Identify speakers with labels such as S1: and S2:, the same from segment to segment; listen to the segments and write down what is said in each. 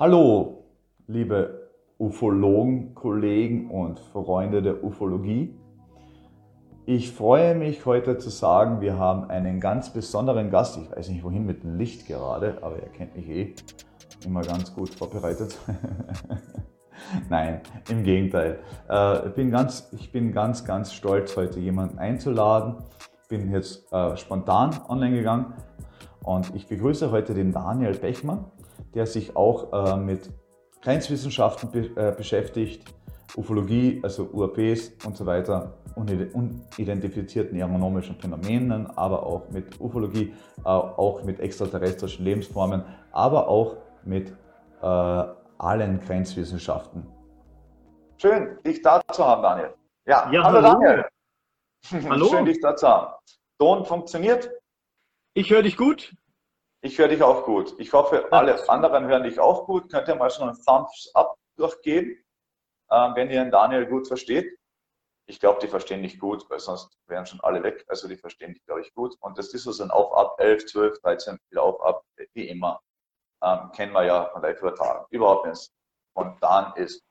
S1: Hallo, liebe Ufologen, Kollegen und Freunde der Ufologie. Ich freue mich heute zu sagen, wir haben einen ganz besonderen Gast. Ich weiß nicht wohin mit dem Licht gerade, aber er kennt mich eh immer ganz gut vorbereitet. Nein, im Gegenteil. Äh, ich bin, ganz, ich bin ganz, ganz stolz, heute jemanden einzuladen. Bin jetzt äh, spontan online gegangen und ich begrüße heute den Daniel Bechmann der sich auch äh, mit Grenzwissenschaften be äh, beschäftigt, Ufologie, also UAPs und so weiter, unidentifizierten aeronomischen Phänomenen, aber auch mit Ufologie, äh, auch mit extraterrestrischen Lebensformen, aber auch mit äh, allen Grenzwissenschaften. Schön, dich da zu haben, Daniel.
S2: Ja, ja hallo, hallo Daniel.
S1: Hallo. Schön, dich da zu haben. Ton funktioniert?
S2: Ich höre dich gut.
S1: Ich höre dich auch gut. Ich hoffe, alle anderen hören dich auch gut. Könnt ihr mal schon einen Thumbs up durchgeben, äh, wenn ihr den Daniel gut versteht? Ich glaube, die verstehen dich gut, weil sonst wären schon alle weg. Also die verstehen dich, glaube ich, gut. Und das ist so ein Auf, ab 11, 12, 13, wieder auf, ab, wie immer. Ähm, kennen wir ja von live übertragen. Überhaupt nicht. Und dann ist,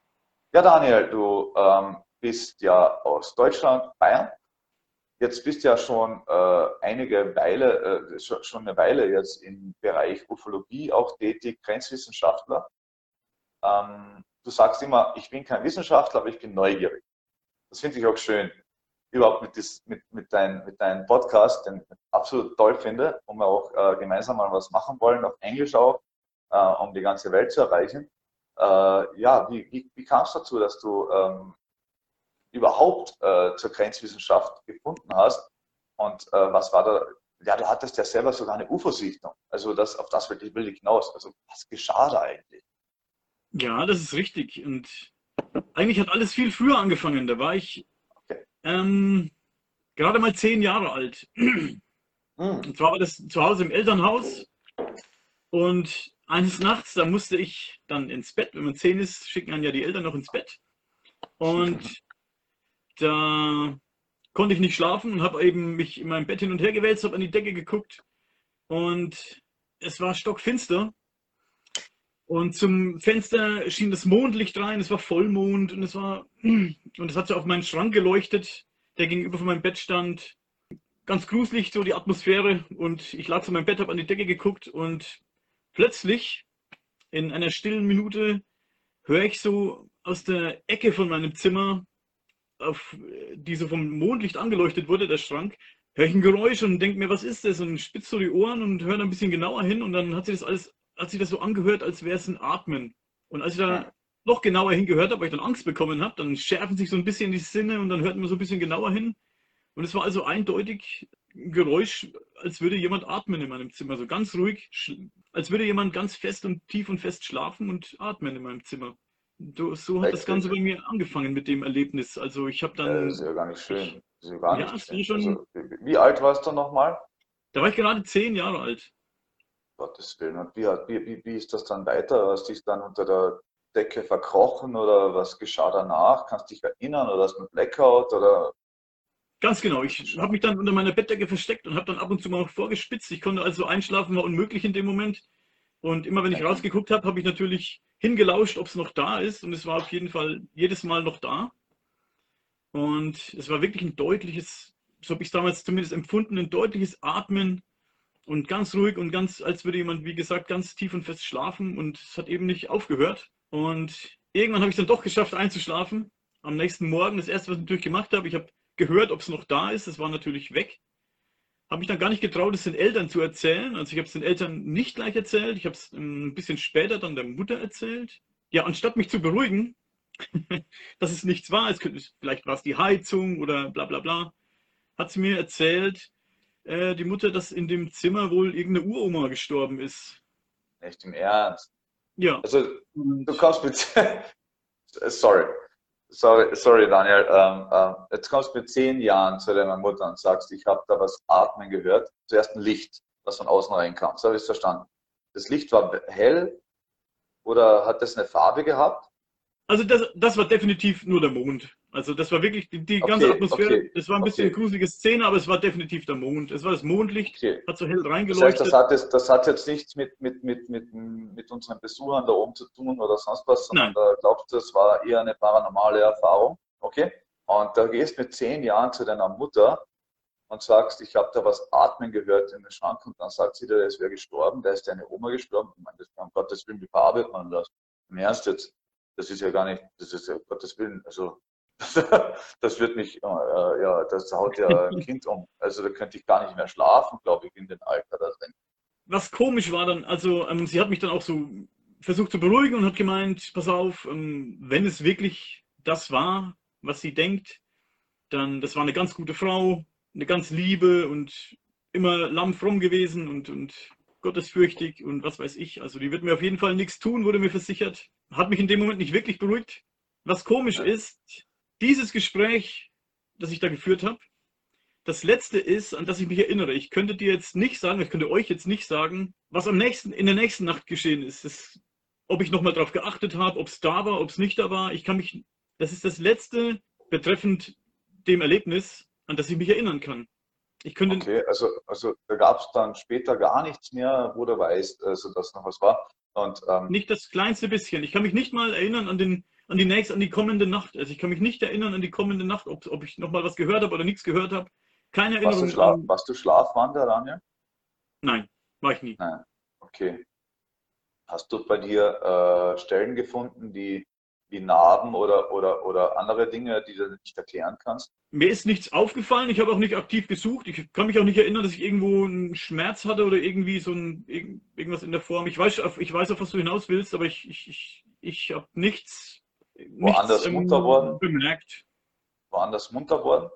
S1: ja Daniel, du ähm, bist ja aus Deutschland, Bayern. Jetzt bist du ja schon äh, einige Weile, äh, schon, schon eine Weile jetzt im Bereich Ufologie auch tätig, Grenzwissenschaftler. Ähm, du sagst immer, ich bin kein Wissenschaftler, aber ich bin neugierig. Das finde ich auch schön. Überhaupt mit, dis, mit, mit, dein, mit deinem Podcast, den ich absolut toll finde, wo wir auch äh, gemeinsam mal was machen wollen, auf Englisch auch, äh, um die ganze Welt zu erreichen. Äh, ja, wie, wie, wie kam es dazu, dass du ähm, überhaupt äh, zur Grenzwissenschaft gefunden hast. Und äh, was war da? Ja, du hattest ja selber sogar eine UFO-Sichtung. Also das, auf das will ich, will ich hinaus. Also was geschah da eigentlich?
S2: Ja, das ist richtig. Und eigentlich hat alles viel früher angefangen. Da war ich okay. ähm, gerade mal zehn Jahre alt. Mm. Und zwar war das zu Hause im Elternhaus. Und eines Nachts, da musste ich dann ins Bett. Wenn man zehn ist, schicken dann ja die Eltern noch ins Bett. Und da konnte ich nicht schlafen und habe eben mich in meinem Bett hin und her gewälzt, habe an die Decke geguckt und es war stockfinster. Und zum Fenster schien das Mondlicht rein, es war Vollmond und es war und es hat so auf meinen Schrank geleuchtet, der gegenüber von meinem Bett stand. Ganz gruselig so die Atmosphäre und ich lag zu meinem Bett, habe an die Decke geguckt und plötzlich in einer stillen Minute höre ich so aus der Ecke von meinem Zimmer auf, die so vom Mondlicht angeleuchtet wurde, der Schrank, höre ich ein Geräusch und denke mir, was ist das? Und spitze so die Ohren und höre ein bisschen genauer hin und dann hat sich das alles, hat sich das so angehört, als wäre es ein Atmen. Und als ich da noch genauer hingehört habe, weil ich dann Angst bekommen habe, dann schärfen sich so ein bisschen die Sinne und dann hört man so ein bisschen genauer hin. Und es war also eindeutig ein Geräusch, als würde jemand atmen in meinem Zimmer, so ganz ruhig, als würde jemand ganz fest und tief und fest schlafen und atmen in meinem Zimmer. Du, so hat das Ganze bei mir angefangen mit dem Erlebnis. Also ich habe dann.
S1: Das ist ja gar nicht schön. Das ist ja gar nicht ja, schön. Schon, also, wie alt warst du nochmal?
S2: Da war ich gerade zehn Jahre alt.
S1: Gottes Willen. Und wie, wie, wie ist das dann weiter? Hast du dich dann unter der Decke verkrochen oder was geschah danach? Kannst du dich erinnern oder hast du einen Blackout oder?
S2: Ganz genau. Ich habe mich dann unter meiner Bettdecke versteckt und habe dann ab und zu mal vorgespitzt. Ich konnte also einschlafen, war unmöglich in dem Moment. Und immer wenn ich rausgeguckt habe, habe ich natürlich hingelauscht, ob es noch da ist. Und es war auf jeden Fall jedes Mal noch da. Und es war wirklich ein deutliches, so habe ich es damals zumindest empfunden, ein deutliches Atmen und ganz ruhig und ganz, als würde jemand, wie gesagt, ganz tief und fest schlafen und es hat eben nicht aufgehört. Und irgendwann habe ich es dann doch geschafft einzuschlafen. Am nächsten Morgen, das erste, was ich natürlich gemacht habe, ich habe gehört, ob es noch da ist. Es war natürlich weg. Habe mich dann gar nicht getraut, es den Eltern zu erzählen. Also ich habe es den Eltern nicht gleich erzählt. Ich habe es ein bisschen später dann der Mutter erzählt. Ja, anstatt mich zu beruhigen, dass es nichts war, es könnte, vielleicht war es die Heizung oder bla bla bla, hat sie mir erzählt, äh, die Mutter, dass in dem Zimmer wohl irgendeine Uroma gestorben ist.
S1: Echt im Ernst?
S2: Ja.
S1: Also du kommst mit. sorry. Sorry, sorry Daniel. Ähm, ähm, jetzt kommst du mit zehn Jahren zu deiner Mutter und sagst, ich habe da was atmen gehört. Zuerst ein Licht, das von außen reinkam. So habe ich es verstanden. Das Licht war hell oder hat das eine Farbe gehabt?
S2: Also das, das war definitiv nur der Mond. Also das war wirklich die, die ganze okay, Atmosphäre. Okay, das war ein bisschen okay. eine gruselige Szene, aber es war definitiv der Mond. Es war das Mondlicht, hat so hell reingeleuchtet.
S1: Das, heißt, das, hat, das hat jetzt nichts mit, mit, mit, mit, mit unseren Besuchern da oben zu tun oder sonst was, sondern Nein. da glaubst du, das war eher eine paranormale Erfahrung. Okay? Und da gehst mit zehn Jahren zu deiner Mutter und sagst, ich habe da was atmen gehört in den Schrank und dann sagt sie dir, es wäre gestorben, da ist deine Oma gestorben. Ich meine, das, um Gottes Willen, wie verarbeitet man das? Im Ernst jetzt? das ist ja gar nicht, das ist ja Gottes Willen, also das wird mich, äh, ja, das haut ja ein Kind um. Also da könnte ich gar nicht mehr schlafen, glaube ich, in den Alter da drin.
S2: Was komisch war dann, also ähm, sie hat mich dann auch so versucht zu beruhigen und hat gemeint, pass auf, ähm, wenn es wirklich das war, was sie denkt, dann, das war eine ganz gute Frau, eine ganz liebe und immer lammfromm gewesen und, und gottesfürchtig und was weiß ich. Also die wird mir auf jeden Fall nichts tun, wurde mir versichert. Hat mich in dem Moment nicht wirklich beruhigt. Was komisch ist, dieses Gespräch, das ich da geführt habe, das letzte ist, an das ich mich erinnere. Ich könnte dir jetzt nicht sagen, ich könnte euch jetzt nicht sagen, was am nächsten, in der nächsten Nacht geschehen ist. Das, ob ich nochmal darauf geachtet habe, ob es da war, ob es nicht da war. Ich kann mich, das ist das letzte betreffend dem Erlebnis, an das ich mich erinnern kann.
S1: Ich könnte okay, also, also da gab es dann später gar nichts mehr, wo du weißt, also, dass noch was war. Und,
S2: ähm, nicht das kleinste bisschen. Ich kann mich nicht mal erinnern an, den, an die nächste, an die kommende Nacht. Also ich kann mich nicht erinnern an die kommende Nacht, ob, ob ich noch mal was gehört habe oder nichts gehört habe. Keine Erinnerung.
S1: Warst du, Schlaf, warst du Schlafwander, Daniel?
S2: Nein, war ich nie.
S1: Nein. Okay. Hast du bei dir äh, Stellen gefunden, die wie Narben oder, oder, oder andere Dinge, die du nicht erklären kannst?
S2: Mir ist nichts aufgefallen. Ich habe auch nicht aktiv gesucht. Ich kann mich auch nicht erinnern, dass ich irgendwo einen Schmerz hatte oder irgendwie so ein, irgendwas in der Form. Ich weiß, ich weiß auf was du hinaus willst, aber ich, ich, ich, ich habe nichts,
S1: woanders nichts munter worden,
S2: bemerkt.
S1: Woanders munter worden?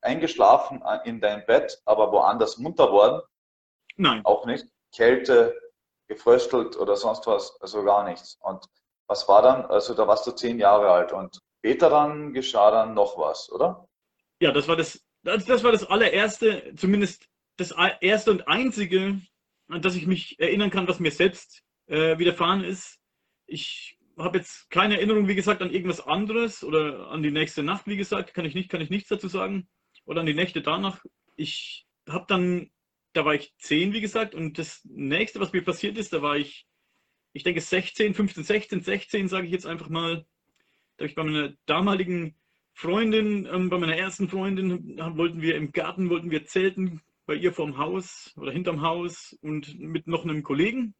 S1: Eingeschlafen in dein Bett, aber woanders munter worden?
S2: Nein.
S1: Auch nicht. Kälte, gefröstelt oder sonst was, also gar nichts. Und was war dann? Also da warst du zehn Jahre alt und später dann geschah dann noch was, oder?
S2: Ja, das war das, das war das allererste, zumindest das erste und einzige, an das ich mich erinnern kann, was mir selbst äh, widerfahren ist. Ich habe jetzt keine Erinnerung, wie gesagt, an irgendwas anderes oder an die nächste Nacht, wie gesagt, kann ich nicht, kann ich nichts dazu sagen. Oder an die Nächte danach. Ich habe dann, da war ich zehn, wie gesagt, und das nächste, was mir passiert ist, da war ich ich denke 16, 15, 16, 16, sage ich jetzt einfach mal. Da habe ich bei meiner damaligen Freundin, ähm, bei meiner ersten Freundin, wollten wir im Garten, wollten wir zelten, bei ihr vorm Haus oder hinterm Haus und mit noch einem Kollegen.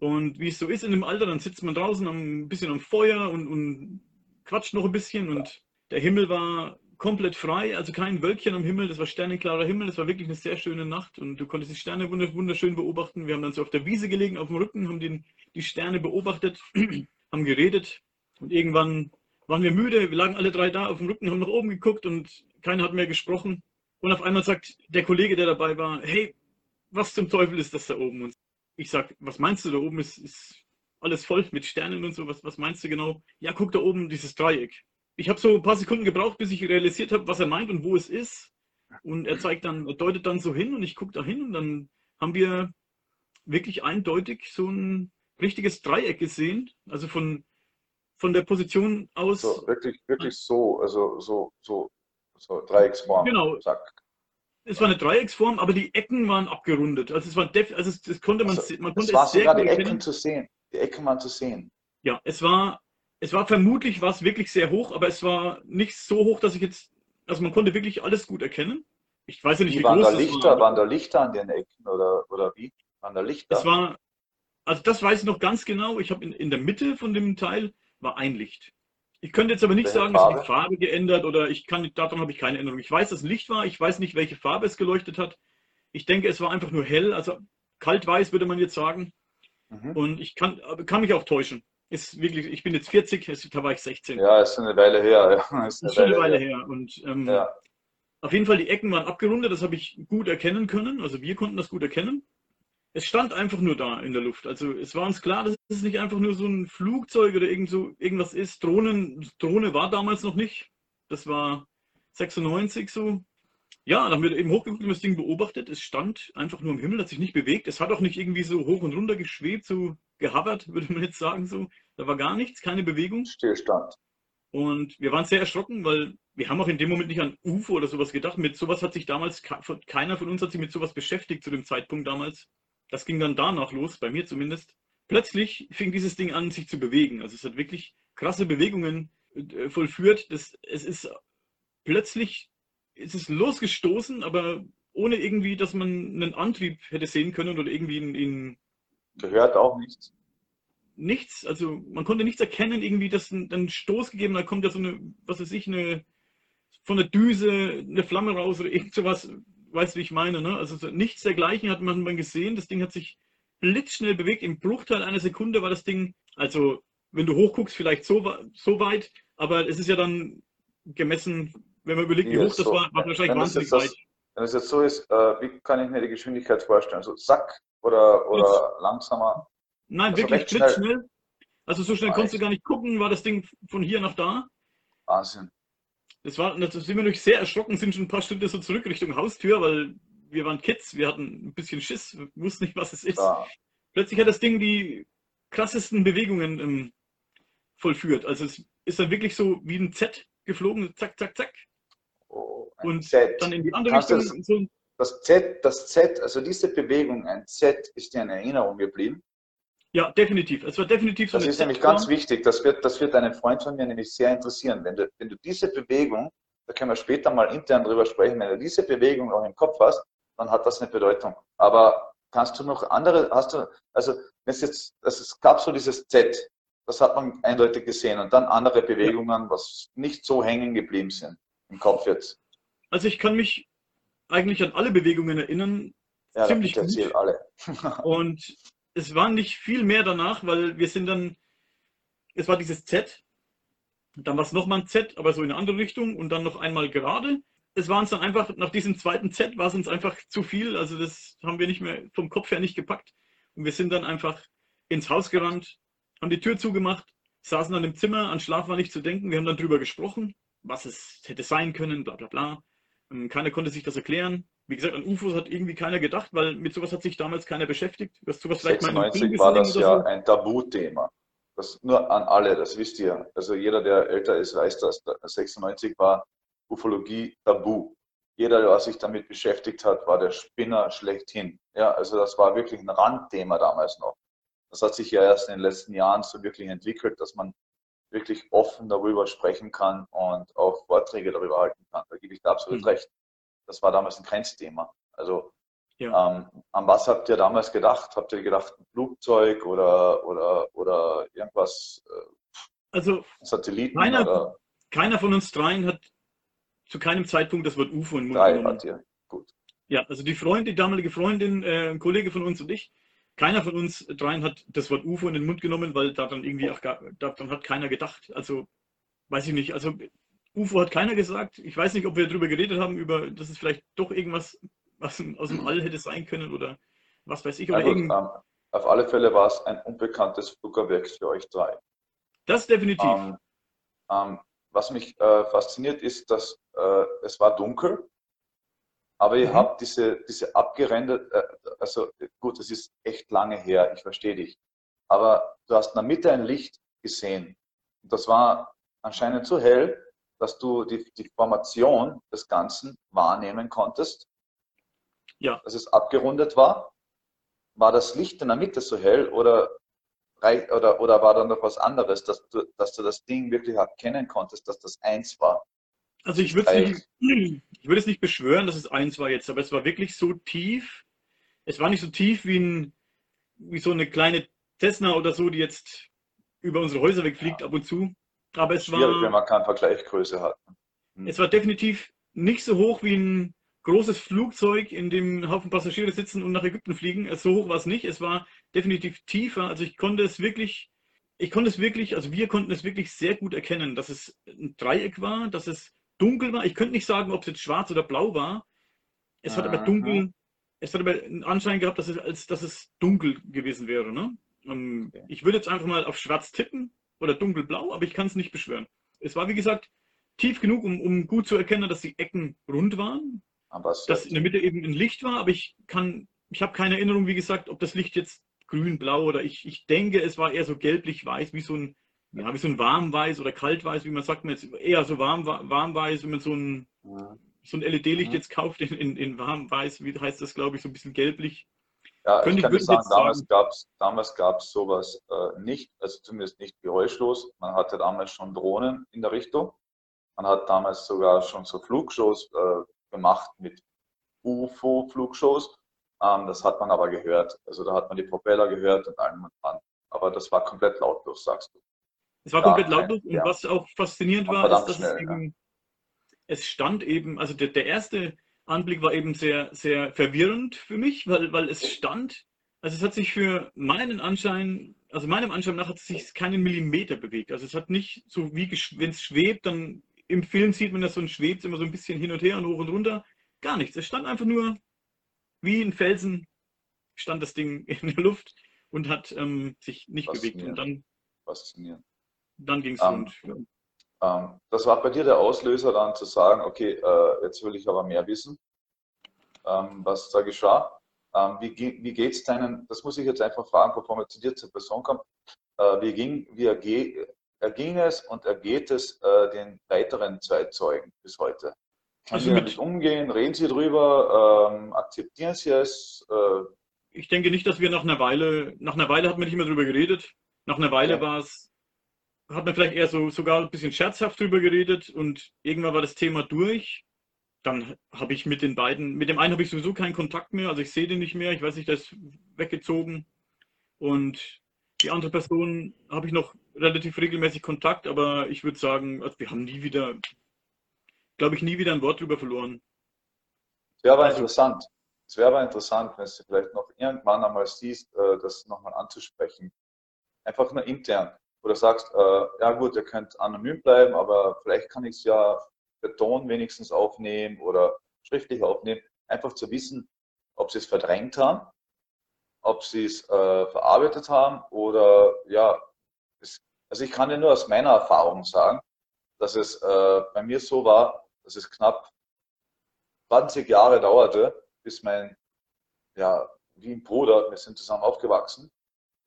S2: Und wie es so ist in dem Alter, dann sitzt man draußen ein bisschen am Feuer und, und quatscht noch ein bisschen und der Himmel war komplett frei, also kein Wölkchen am Himmel, das war sternenklarer Himmel, das war wirklich eine sehr schöne Nacht und du konntest die Sterne wunderschön beobachten. Wir haben dann so auf der Wiese gelegen, auf dem Rücken, haben den, die Sterne beobachtet, haben geredet und irgendwann waren wir müde, wir lagen alle drei da auf dem Rücken, haben nach oben geguckt und keiner hat mehr gesprochen. Und auf einmal sagt der Kollege, der dabei war, hey, was zum Teufel ist das da oben? Und ich sag, was meinst du, da oben ist, ist alles voll mit Sternen und so, was, was meinst du genau? Ja, guck da oben, dieses Dreieck ich habe so ein paar Sekunden gebraucht, bis ich realisiert habe, was er meint und wo es ist. Und er zeigt dann, er deutet dann so hin und ich gucke da hin und dann haben wir wirklich eindeutig so ein richtiges Dreieck gesehen. Also von, von der Position aus.
S1: So, wirklich, wirklich so, also so, so, so Dreiecksform.
S2: Genau. Zack. Es war eine Dreiecksform, aber die Ecken waren abgerundet. Also es war def also es, konnte man, also, man konnte
S1: es war sogar die Ecken zu sehen. Die Ecken waren zu sehen.
S2: Ja, es war es war vermutlich war es wirklich sehr hoch, aber es war nicht so hoch, dass ich jetzt, also man konnte wirklich alles gut erkennen. Ich weiß ja nicht,
S1: wie, wie waren da Lichter, war. Waren da Lichter an den Ecken oder, oder wie? Waren da Lichter?
S2: Es war, also das weiß ich noch ganz genau. Ich habe in, in der Mitte von dem Teil war ein Licht. Ich könnte jetzt aber nicht welche sagen, Farbe? dass die Farbe geändert oder ich kann, daran habe ich keine Änderung. Ich weiß, dass Licht war, ich weiß nicht, welche Farbe es geleuchtet hat. Ich denke, es war einfach nur hell, also kaltweiß würde man jetzt sagen. Mhm. Und ich kann, kann mich auch täuschen. Ist wirklich, ich bin jetzt 40, da war ich 16.
S1: Ja, ist eine Weile her.
S2: Ja. Ist, eine ist Weile, eine Weile her. her. Und ähm, ja. auf jeden Fall, die Ecken waren abgerundet, das habe ich gut erkennen können. Also wir konnten das gut erkennen es stand einfach nur da in der Luft. Also es war uns klar, dass es nicht einfach nur so ein Flugzeug oder irgend so, irgendwas ist. Drohnen, Drohne war damals noch nicht. Das war 96 so. Ja, dann haben wir eben hochgeguckt und das Ding beobachtet. Es stand einfach nur im Himmel, hat sich nicht bewegt. Es hat auch nicht irgendwie so hoch und runter geschwebt, so gehabert, würde man jetzt sagen so. Da war gar nichts, keine Bewegung.
S1: Stillstand.
S2: Und wir waren sehr erschrocken, weil wir haben auch in dem Moment nicht an UFO oder sowas gedacht. Mit sowas hat sich damals, keiner von uns hat sich mit sowas beschäftigt zu dem Zeitpunkt damals. Das ging dann danach los, bei mir zumindest. Plötzlich fing dieses Ding an, sich zu bewegen. Also es hat wirklich krasse Bewegungen äh, vollführt. Das, es ist plötzlich ist es losgestoßen, aber ohne irgendwie, dass man einen Antrieb hätte sehen können oder irgendwie in, in
S1: gehört auch nichts.
S2: Nichts, also man konnte nichts erkennen, irgendwie, dass ein, einen Stoß gegeben, da kommt ja so eine, was weiß ich, eine von der Düse eine Flamme raus oder irgend sowas weißt du, wie ich meine, ne? Also nichts dergleichen hat man gesehen. Das Ding hat sich blitzschnell bewegt. Im Bruchteil einer Sekunde war das Ding, also wenn du hochguckst, vielleicht so, so weit, aber es ist ja dann gemessen, wenn man überlegt, wie hoch das war, war wahrscheinlich wahnsinnig
S1: weit. wenn es jetzt so ist, äh, wie kann ich mir die Geschwindigkeit vorstellen? So zack oder, oder langsamer?
S2: Nein, also wirklich blitzschnell. Also so schnell Nein. konntest du gar nicht gucken, war das Ding von hier nach da.
S1: Wahnsinn.
S2: Das war, das sind wir natürlich sehr erschrocken, sind schon ein paar Stunden so zurück Richtung Haustür, weil wir waren Kids, wir hatten ein bisschen Schiss, wussten nicht, was es ist. Ja. Plötzlich hat das Ding die krassesten Bewegungen ähm, vollführt. Also es ist dann wirklich so wie ein Z geflogen, zack, zack, zack.
S1: Oh, und Z. dann in die andere Richtung. Das, so das Z, das Z, also diese Bewegung, ein Z, ist dir in Erinnerung geblieben?
S2: Ja, definitiv. Es war definitiv
S1: so. Das ist nämlich ganz wichtig. Das wird, das wird einen Freund von mir nämlich sehr interessieren. Wenn du, wenn du diese Bewegung, da können wir später mal intern drüber sprechen, wenn du diese Bewegung auch im Kopf hast, dann hat das eine Bedeutung. Aber kannst du noch andere, hast du, also es jetzt, es gab so dieses Z, das hat man eindeutig gesehen und dann andere Bewegungen, was nicht so hängen geblieben sind im Kopf jetzt.
S2: Also ich kann mich eigentlich an alle Bewegungen erinnern.
S1: Ja, ziemlich gut. alle.
S2: und es war nicht viel mehr danach, weil wir sind dann, es war dieses Z, dann war es nochmal ein Z, aber so in eine andere Richtung und dann noch einmal gerade. Es war uns dann einfach, nach diesem zweiten Z war es uns einfach zu viel, also das haben wir nicht mehr vom Kopf her nicht gepackt. Und wir sind dann einfach ins Haus gerannt, haben die Tür zugemacht, saßen dann im Zimmer, an Schlaf war nicht zu denken, wir haben dann drüber gesprochen, was es hätte sein können, bla bla bla. Ähm, keiner konnte sich das erklären. Wie gesagt, an UFOs hat irgendwie keiner gedacht, weil mit sowas hat sich damals keiner beschäftigt.
S1: Du sowas vielleicht 96 war das ja so. ein Tabuthema. Das nur an alle, das wisst ihr. Also jeder, der älter ist, weiß das. 96 war Ufologie tabu. Jeder, der sich damit beschäftigt hat, war der Spinner schlechthin. Ja, also das war wirklich ein Randthema damals noch. Das hat sich ja erst in den letzten Jahren so wirklich entwickelt, dass man wirklich offen darüber sprechen kann und auch Vorträge darüber halten kann. Da gebe ich da absolut mhm. recht das war damals ein Grenzthema. Also ja. ähm, an was habt ihr damals gedacht? Habt ihr gedacht, ein Flugzeug oder, oder, oder irgendwas? Äh,
S2: also
S1: Satelliten?
S2: Keiner, oder? keiner von uns dreien hat zu keinem Zeitpunkt das Wort UFO in
S1: den Mund Drei genommen. Hat ihr. Gut.
S2: Ja, also die Freundin, die damalige Freundin, äh, ein Kollege von uns und ich, keiner von uns dreien hat das Wort UFO in den Mund genommen, weil daran irgendwie auch gar, daran hat keiner gedacht. Also weiß ich nicht. Also UFO hat keiner gesagt. Ich weiß nicht, ob wir darüber geredet haben, über, dass es vielleicht doch irgendwas was aus dem All hätte sein können oder was weiß ich. Oder
S1: also, ähm, auf alle Fälle war es ein unbekanntes Flugobjekt für euch drei.
S2: Das definitiv.
S1: Ähm, ähm, was mich äh, fasziniert ist, dass äh, es war dunkel, aber ihr mhm. habt diese, diese abgerendert, äh, also gut, es ist echt lange her, ich verstehe dich, aber du hast in der Mitte ein Licht gesehen. Und das war anscheinend so hell, dass du die, die Formation des Ganzen wahrnehmen konntest. Ja. Dass es abgerundet war. War das Licht in der Mitte so hell oder, oder, oder war da noch was anderes, dass du, dass du das Ding wirklich erkennen konntest, dass das eins war?
S2: Also ich würde es nicht, ich würde es nicht beschwören, dass es eins war jetzt, aber es war wirklich so tief. Es war nicht so tief wie, ein, wie so eine kleine Cessna oder so, die jetzt über unsere Häuser wegfliegt ja. ab und zu. Aber es
S1: Schwierig,
S2: war.
S1: wenn man keine Vergleichsgröße hat.
S2: Hm. Es war definitiv nicht so hoch wie ein großes Flugzeug, in dem ein Haufen Passagiere sitzen und nach Ägypten fliegen. So hoch war es nicht. Es war definitiv tiefer. Also ich konnte es wirklich, ich konnte es wirklich, also wir konnten es wirklich sehr gut erkennen, dass es ein Dreieck war, dass es dunkel war. Ich könnte nicht sagen, ob es jetzt schwarz oder blau war. Es hat aber dunkel, es hat aber einen Anschein gehabt, dass es, als, dass es dunkel gewesen wäre. Ne? Okay. Ich würde jetzt einfach mal auf schwarz tippen oder dunkelblau, aber ich kann es nicht beschwören. Es war, wie gesagt, tief genug, um, um gut zu erkennen, dass die Ecken rund waren. Aber dass in der Mitte eben ein Licht war, aber ich kann, ich habe keine Erinnerung, wie gesagt, ob das Licht jetzt grün, blau oder ich, ich denke, es war eher so gelblich-weiß, wie so ein, ja, wie so ein warmweiß oder kaltweiß, wie man sagt, man jetzt eher so warm, warmweiß, wenn man so ein, ja. so ein LED-Licht ja. jetzt kauft in, in, in warmweiß, wie heißt das, glaube ich, so ein bisschen gelblich.
S1: Ja, Könnte ich kann ich sagen, damals gab es damals gab's sowas äh, nicht, also zumindest nicht geräuschlos. Man hatte damals schon Drohnen in der Richtung. Man hat damals sogar schon so Flugshows äh, gemacht mit UFO-Flugshows. Ähm, das hat man aber gehört. Also da hat man die Propeller gehört und allem und dran. Aber das war komplett lautlos, sagst du.
S2: Es war ja, komplett lautlos und ja. was auch faszinierend war, ist, dass schnell, es eben, ja. es stand eben, also der, der erste Anblick war eben sehr, sehr verwirrend für mich, weil, weil es stand, also es hat sich für meinen Anschein, also meinem Anschein nach hat es sich keinen Millimeter bewegt. Also es hat nicht so wie, wenn es schwebt, dann im Film sieht man das so ein schwebt immer so ein bisschen hin und her und hoch und runter. Gar nichts. Es stand einfach nur wie ein Felsen, stand das Ding in der Luft und hat ähm, sich nicht bewegt. Und dann. Dann ging es um,
S1: rund. Ähm, das war bei dir der Auslöser, dann zu sagen, okay, äh, jetzt will ich aber mehr wissen, ähm, was da geschah. Ähm, wie wie geht es deinen, das muss ich jetzt einfach fragen, bevor wir zu dir zur Person kommen, äh, wie, ging, wie erge, erging es und ergeht es äh, den weiteren zwei Zeugen bis heute? Können also Sie damit umgehen? Reden Sie drüber? Akzeptieren Sie es?
S2: Ich denke nicht, dass wir nach einer Weile, nach einer Weile hat man nicht mehr drüber geredet. Nach einer Weile ja. war es hat man vielleicht eher so sogar ein bisschen scherzhaft drüber geredet und irgendwann war das Thema durch. Dann habe ich mit den beiden, mit dem einen habe ich sowieso keinen Kontakt mehr, also ich sehe den nicht mehr, ich weiß nicht, der ist weggezogen. Und die andere Person habe ich noch relativ regelmäßig Kontakt, aber ich würde sagen, also wir haben nie wieder, glaube ich, nie wieder ein Wort drüber verloren.
S1: Es wäre aber interessant. Es wäre aber interessant, wenn du vielleicht noch irgendwann einmal siehst, äh, das nochmal anzusprechen. Einfach nur intern oder sagst, äh, ja gut, ihr könnt anonym bleiben, aber vielleicht kann ich es ja per Ton wenigstens aufnehmen oder schriftlich aufnehmen, einfach zu wissen, ob sie es verdrängt haben, ob sie es äh, verarbeitet haben oder ja, es, also ich kann dir nur aus meiner Erfahrung sagen, dass es äh, bei mir so war, dass es knapp 20 Jahre dauerte, bis mein, ja, wie ein Bruder, wir sind zusammen aufgewachsen,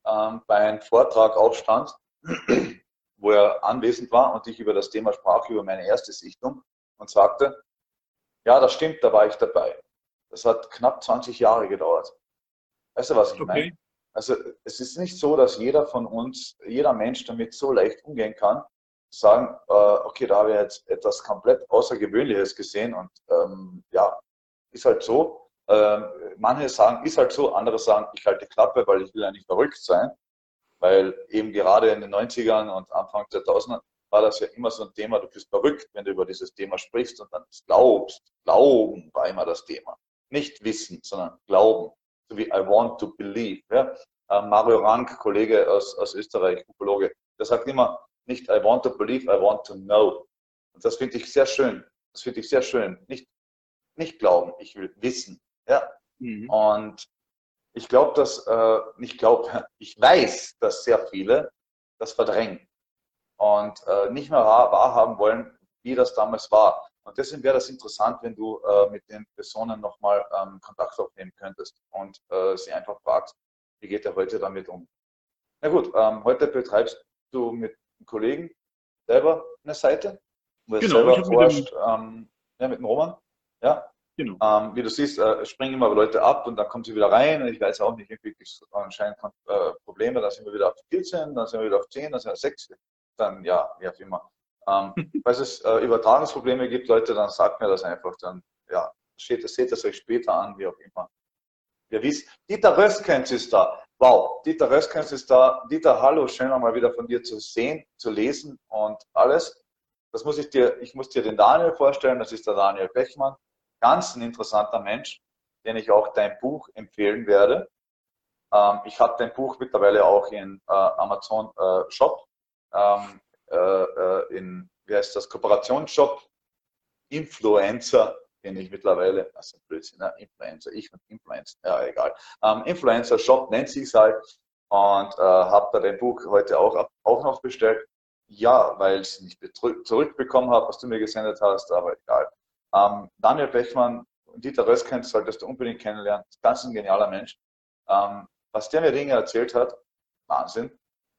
S1: ähm, bei einem Vortrag aufstand wo er anwesend war und ich über das Thema sprach, über meine erste Sichtung und sagte, ja, das stimmt, da war ich dabei. Das hat knapp 20 Jahre gedauert. Weißt du, was ich okay. meine? Also es ist nicht so, dass jeder von uns, jeder Mensch damit so leicht umgehen kann, sagen, äh, okay, da habe ich jetzt etwas komplett Außergewöhnliches gesehen und ähm, ja, ist halt so. Ähm, manche sagen, ist halt so, andere sagen, ich halte Klappe, weil ich will ja nicht verrückt sein. Weil eben gerade in den 90ern und Anfang 2000 war das ja immer so ein Thema, du bist verrückt, wenn du über dieses Thema sprichst und dann glaubst. Glauben war immer das Thema. Nicht Wissen, sondern Glauben. So wie I want to believe. Ja? Äh, Mario Rank, Kollege aus, aus Österreich, Ukologe, der sagt immer, nicht I want to believe, I want to know. Und das finde ich sehr schön. Das finde ich sehr schön. Nicht, nicht glauben, ich will wissen. Ja? Mhm. Und ich glaube, dass, äh, ich glaube, ich weiß, dass sehr viele das verdrängen und äh, nicht mehr wahrhaben wollen, wie das damals war. Und deswegen wäre das interessant, wenn du äh, mit den Personen nochmal ähm, Kontakt aufnehmen könntest und äh, sie einfach fragst, wie geht er heute damit um. Na gut, ähm, heute betreibst du mit einem Kollegen selber eine Seite, wo genau, selber forscht, mit dem, ähm, ja, mit dem Roman. Ja, Genau. Ähm, wie du siehst, äh, springen immer Leute ab und dann kommen sie wieder rein. Ich weiß auch nicht, irgendwie anscheinend äh, Probleme, dann sind wir wieder auf 14, dann sind wir wieder auf 10, dann sind wir 6, dann ja, wie auch immer. Ähm, falls es äh, Übertragungsprobleme gibt, Leute, dann sagt mir das einfach. Dann ja, steht, seht es euch später an, wie auch immer. Ihr wisst, Dieter Röskens ist da. Wow, Dieter Röskens ist da. Dieter, hallo, schön einmal wieder von dir zu sehen, zu lesen und alles. Das muss ich dir, ich muss dir den Daniel vorstellen, das ist der Daniel Bechmann. Ganz ein interessanter Mensch, den ich auch dein Buch empfehlen werde. Ähm, ich habe dein Buch mittlerweile auch in äh, Amazon äh, Shop, ähm, äh, äh in, wie heißt das, Kooperationsshop, Influencer kenne ich mittlerweile, das ist ein Blödsinn, ne? Influencer, ich und Influencer, ja egal. Ähm, Influencer Shop nennt sich halt und äh, habe da dein Buch heute auch, auch noch bestellt. Ja, weil ich es nicht zurückbekommen habe, was du mir gesendet hast, aber egal. Ähm, Daniel Bechmann und Dieter Röskens solltest du unbedingt kennenlernen. Ganz ein genialer Mensch. Ähm, was der mir Dinge erzählt hat, Wahnsinn.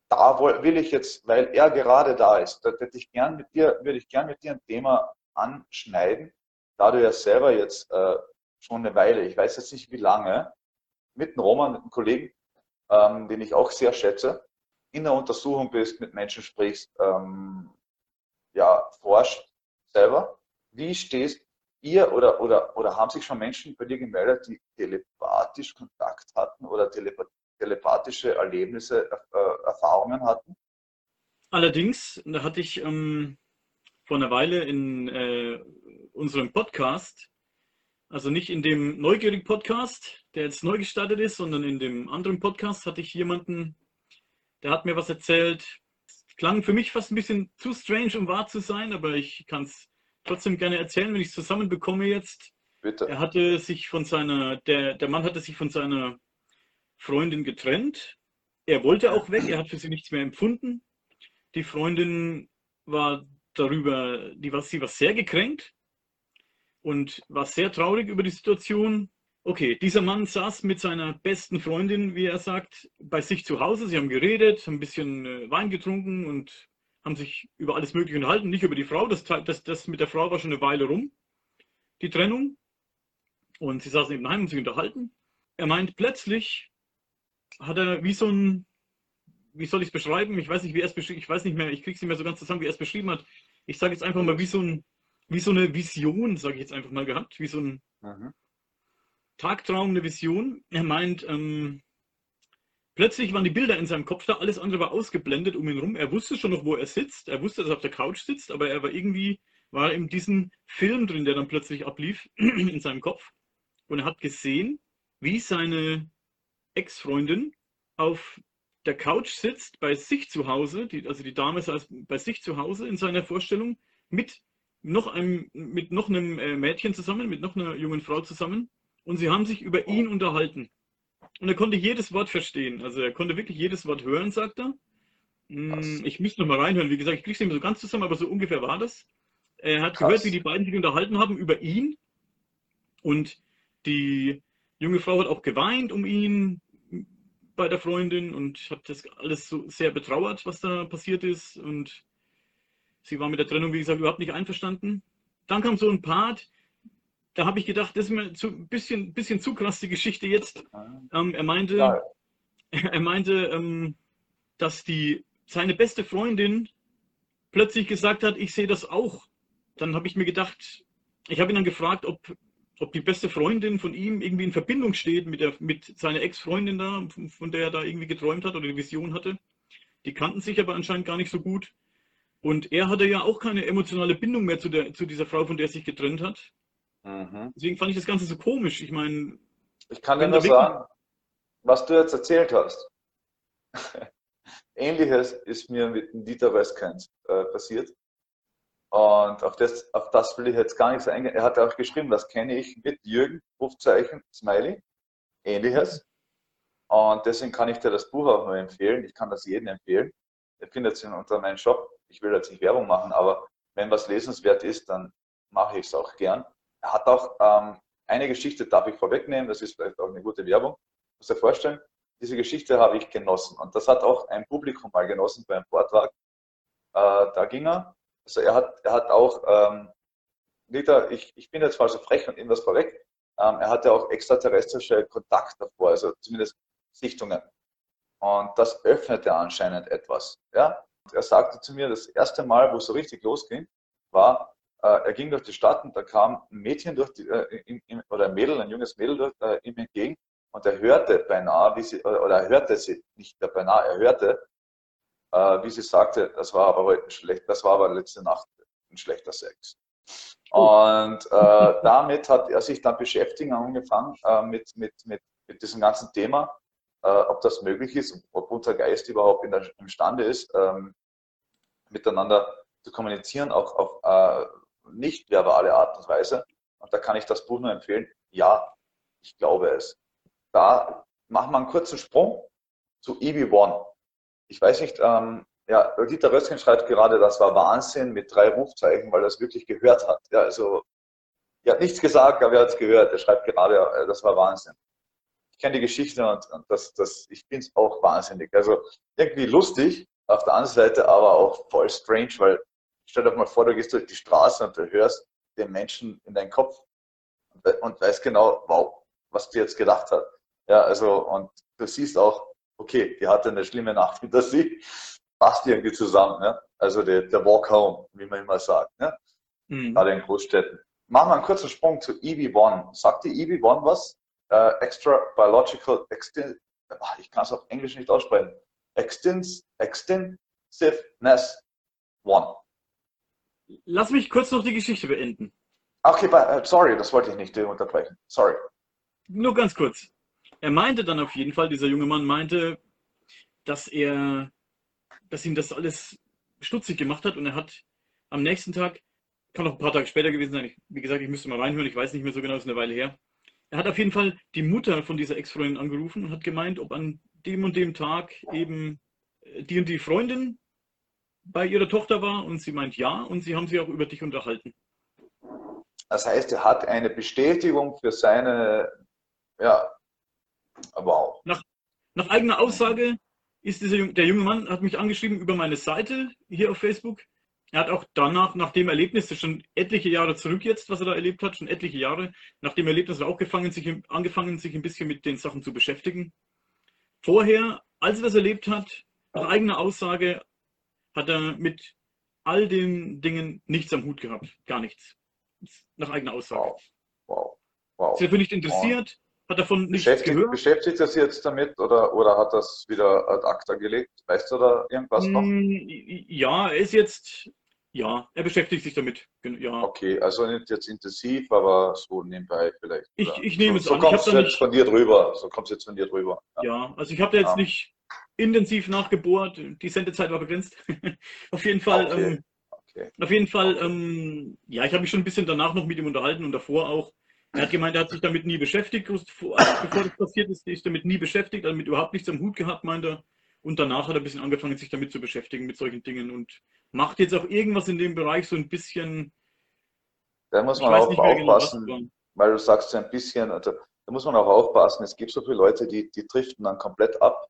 S1: Da will ich jetzt, weil er gerade da ist, da hätte ich gern mit dir, würde ich gern mit dir ein Thema anschneiden, da du ja selber jetzt äh, schon eine Weile, ich weiß jetzt nicht wie lange, mit einem Roman, mit einem Kollegen, ähm, den ich auch sehr schätze, in der Untersuchung bist, mit Menschen sprichst, ähm, ja, forscht selber. Wie stehst ihr oder, oder, oder haben sich schon Menschen bei dir gemeldet, die telepathisch Kontakt hatten oder telepathische Erlebnisse, äh, Erfahrungen hatten?
S2: Allerdings, da hatte ich ähm, vor einer Weile in äh, unserem Podcast, also nicht in dem Neugierig-Podcast, der jetzt neu gestartet ist, sondern in dem anderen Podcast hatte ich jemanden, der hat mir was erzählt. Klang für mich fast ein bisschen zu strange, um wahr zu sein, aber ich kann es trotzdem gerne erzählen, wenn ich es zusammenbekomme jetzt. Bitte. Er hatte sich von seiner, der, der Mann hatte sich von seiner Freundin getrennt. Er wollte auch weg, er hat für sie nichts mehr empfunden. Die Freundin war darüber, die war, sie war sehr gekränkt und war sehr traurig über die Situation. Okay, dieser Mann saß mit seiner besten Freundin, wie er sagt, bei sich zu Hause. Sie haben geredet, haben ein bisschen äh, Wein getrunken und haben sich über alles Mögliche unterhalten, nicht über die Frau. Das, das, das mit der Frau war schon eine Weile rum, die Trennung. Und sie saßen eben daheim und sich unterhalten. Er meint, plötzlich hat er wie so ein, wie soll ich es beschreiben? Ich weiß nicht, wie er es beschrieben ich weiß nicht mehr, ich kriege es nicht mehr so ganz zusammen, wie er es beschrieben hat. Ich sage jetzt einfach mal, wie so, ein, wie so eine Vision, sage ich jetzt einfach mal gehabt, wie so ein mhm. Tagtraum, eine Vision. Er meint, ähm, plötzlich waren die Bilder in seinem Kopf da, alles andere war ausgeblendet um ihn rum. Er wusste schon noch, wo er sitzt. Er wusste, dass er auf der Couch sitzt, aber er war irgendwie, war in diesem Film drin, der dann plötzlich ablief in seinem Kopf. Und er hat gesehen, wie seine Ex-Freundin auf der Couch sitzt, bei sich zu Hause, die, also die Dame saß bei sich zu Hause in seiner Vorstellung, mit noch einem, mit noch einem äh, Mädchen zusammen, mit noch einer jungen Frau zusammen. Und sie haben sich über ihn unterhalten. Und er konnte jedes Wort verstehen. Also er konnte wirklich jedes Wort hören, sagt er. Hm, ich müsste noch mal reinhören. Wie gesagt, ich kriege es nicht mehr so ganz zusammen, aber so ungefähr war das. Er hat Krass. gehört, wie die beiden sich unterhalten haben über ihn. Und die junge Frau hat auch geweint um ihn, bei der Freundin und habe das alles so sehr betrauert, was da passiert ist. Und sie war mit der Trennung, wie gesagt, überhaupt nicht einverstanden. Dann kam so ein Part, da habe ich gedacht, das ist mir zu, ein bisschen, bisschen zu krass die Geschichte jetzt. Ähm, er meinte, ja. er meinte ähm, dass die, seine beste Freundin plötzlich gesagt hat, ich sehe das auch. Dann habe ich mir gedacht, ich habe ihn dann gefragt, ob ob die beste Freundin von ihm irgendwie in Verbindung steht mit, der, mit seiner Ex-Freundin da, von der er da irgendwie geträumt hat oder die Vision hatte. Die kannten sich aber anscheinend gar nicht so gut. Und er hatte ja auch keine emotionale Bindung mehr zu, der, zu dieser Frau, von der er sich getrennt hat. Mhm. Deswegen fand ich das Ganze so komisch. Ich meine.
S1: Ich kann dir nur sagen, was du jetzt erzählt hast. Ähnliches ist mir mit dem Dieter Westkens äh, passiert. Und auf das, auf das will ich jetzt gar nicht so eingehen. Er hat auch geschrieben, das kenne ich mit Jürgen, Rufzeichen, Smiley, ähnliches. Und deswegen kann ich dir das Buch auch nur empfehlen. Ich kann das jedem empfehlen. Ihr findet es unter meinem Shop. Ich will jetzt nicht Werbung machen, aber wenn was lesenswert ist, dann mache ich es auch gern. Er hat auch ähm, eine Geschichte, darf ich vorwegnehmen, das ist vielleicht auch eine gute Werbung. Muss dir vorstellen, diese Geschichte habe ich genossen. Und das hat auch ein Publikum mal genossen beim Vortrag. Äh, da ging er also er hat, er hat auch, ähm, Dieter, ich, ich bin jetzt mal so frech und das vorweg, ähm, er hatte auch extraterrestrische Kontakt davor, also zumindest Sichtungen. Und das öffnete anscheinend etwas. Ja? Er sagte zu mir, das erste Mal, wo es so richtig losging, war, er ging durch die Stadt und da kam ein Mädchen durch die, äh, in, in, oder ein Mädel, ein junges Mädel durch, äh, ihm entgegen und er hörte beinahe, wie sie, oder er hörte sie, nicht beinahe, er hörte, äh, wie sie sagte, das war aber heute schlecht, das war aber letzte Nacht ein schlechter Sex. Und äh, damit hat er sich dann beschäftigen angefangen äh, mit, mit, mit, mit diesem ganzen Thema, äh, ob das möglich ist, ob unser Geist überhaupt in der, imstande ist, ähm, miteinander zu kommunizieren, auch auf äh, nicht verbale Art und Weise. Und da kann ich das Buch nur empfehlen. Ja, ich glaube es. Da machen wir einen kurzen Sprung zu EB1. Ich weiß nicht, ähm, ja, Dieter Rösken schreibt gerade, das war Wahnsinn mit drei Rufzeichen, weil er es wirklich gehört hat. Ja, also, er hat nichts gesagt, aber er hat es gehört. Er schreibt gerade, äh, das war Wahnsinn. Ich kenne die Geschichte und, und das, das, ich bin es auch wahnsinnig. Also irgendwie lustig auf der anderen Seite, aber auch voll strange, weil stell dir mal vor, du gehst durch die Straße und du hörst den Menschen in deinen Kopf und, weißt genau, wow, was die jetzt gedacht hat. Ja, also, und du siehst auch, okay, die hatte eine schlimme Nacht hinter sich passt irgendwie zusammen. Ne? Also der, der Walk Home, wie man immer sagt. Ne? Mhm. Gerade in Großstädten. Machen wir einen kurzen Sprung zu EB1. Sagt die EB1 was? Uh, extra Biological Extin ich kann es auf Englisch nicht aussprechen. Extins Extensiveness One.
S2: Lass mich kurz noch die Geschichte beenden.
S1: Okay, but, uh, sorry, das wollte ich nicht unterbrechen. Sorry.
S2: Nur ganz kurz. Er meinte dann auf jeden Fall, dieser junge Mann meinte, dass er dass ihm das alles stutzig gemacht hat und er hat am nächsten Tag, kann auch ein paar Tage später gewesen sein, ich, wie gesagt, ich müsste mal reinhören, ich weiß nicht mehr so genau, ist eine Weile her. Er hat auf jeden Fall die Mutter von dieser Ex-Freundin angerufen und hat gemeint, ob an dem und dem Tag eben äh, die und die Freundin bei ihrer Tochter war und sie meint ja und sie haben sich auch über dich unterhalten.
S1: Das heißt, er hat eine Bestätigung für seine, ja, wow.
S2: Nach, nach eigener Aussage ist dieser, der junge Mann hat mich angeschrieben über meine Seite hier auf Facebook. Er hat auch danach, nach dem Erlebnis, das schon etliche Jahre zurück jetzt, was er da erlebt hat, schon etliche Jahre, nach dem Erlebnis hat er auch gefangen, sich, angefangen, sich ein bisschen mit den Sachen zu beschäftigen. Vorher, als er das erlebt hat, nach eigener Aussage, hat er mit all den Dingen nichts am Hut gehabt. Gar nichts. Nach eigener Aussage. Wow. Wow. wow. Ist dafür nicht interessiert, hat davon nichts
S1: beschäftigt, gehört? Beschäftigt er sich jetzt damit oder, oder hat das wieder ad acta gelegt? Weißt du da irgendwas noch? Mm,
S2: ja, er ist jetzt, ja, er beschäftigt sich damit. Ja.
S1: Okay, also nicht jetzt intensiv, aber so nebenbei vielleicht.
S2: Ich, ich nehme
S1: so,
S2: es
S1: so an. So jetzt von dir drüber. So kommt es jetzt von dir drüber.
S2: Ja, ja also ich habe da jetzt ja. nicht intensiv nachgebohrt. Die Sendezeit war begrenzt. auf jeden Fall. Okay. Ähm, okay. Auf jeden Fall, ähm, ja, ich habe mich schon ein bisschen danach noch mit ihm unterhalten und davor auch. Er hat gemeint, er hat sich damit nie beschäftigt, bevor das passiert ist, ist damit nie beschäftigt, damit überhaupt nichts am Hut gehabt, meint er. Und danach hat er ein bisschen angefangen, sich damit zu beschäftigen, mit solchen Dingen und macht jetzt auch irgendwas in dem Bereich so ein bisschen.
S1: Da muss man auch genau, aufpassen, genau, weil du sagst so ein bisschen, also, da muss man auch aufpassen. Es gibt so viele Leute, die, die driften dann komplett ab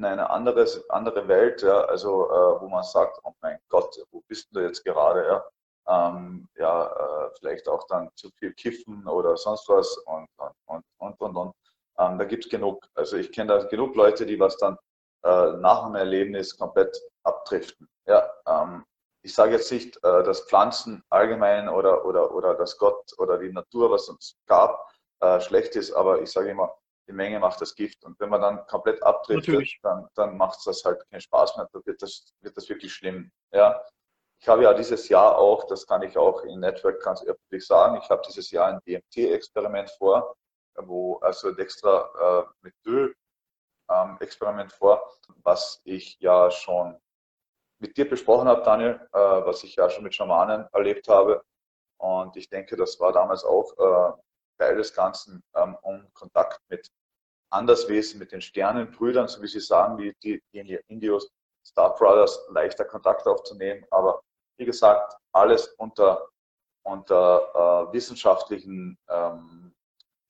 S1: in eine andere, andere Welt, ja, also äh, wo man sagt, oh mein Gott, wo bist du jetzt gerade, ja? ähm, ja, äh, vielleicht auch dann zu viel kiffen oder sonst was und, und, und, und, und. Ähm, da gibt es genug. Also ich kenne da genug Leute, die was dann äh, nach einem Erlebnis komplett abdriften. Ja, ähm, ich sage jetzt nicht, äh, dass Pflanzen allgemein oder, oder, oder dass Gott oder die Natur, was uns gab, äh, schlecht ist, aber ich sage immer, die Menge macht das Gift. Und wenn man dann komplett abdriftet, dann, dann macht es das halt keinen Spaß mehr. Da wird das, wird das wirklich schlimm. Ja? Ich habe ja dieses Jahr auch, das kann ich auch in Network ganz öffentlich sagen, ich habe dieses Jahr ein DMT-Experiment vor, wo also ein extra äh, Methyl-Experiment ähm, vor, was ich ja schon mit dir besprochen habe, Daniel, äh, was ich ja schon mit Schamanen erlebt habe. Und ich denke, das war damals auch äh, Teil des Ganzen, ähm, um Kontakt mit Anderswesen, mit den Sternenbrüdern, so wie sie sagen, die, die, die Indios, Star Brothers, leichter Kontakt aufzunehmen. Aber wie gesagt, alles unter, unter äh, wissenschaftlichen, ähm,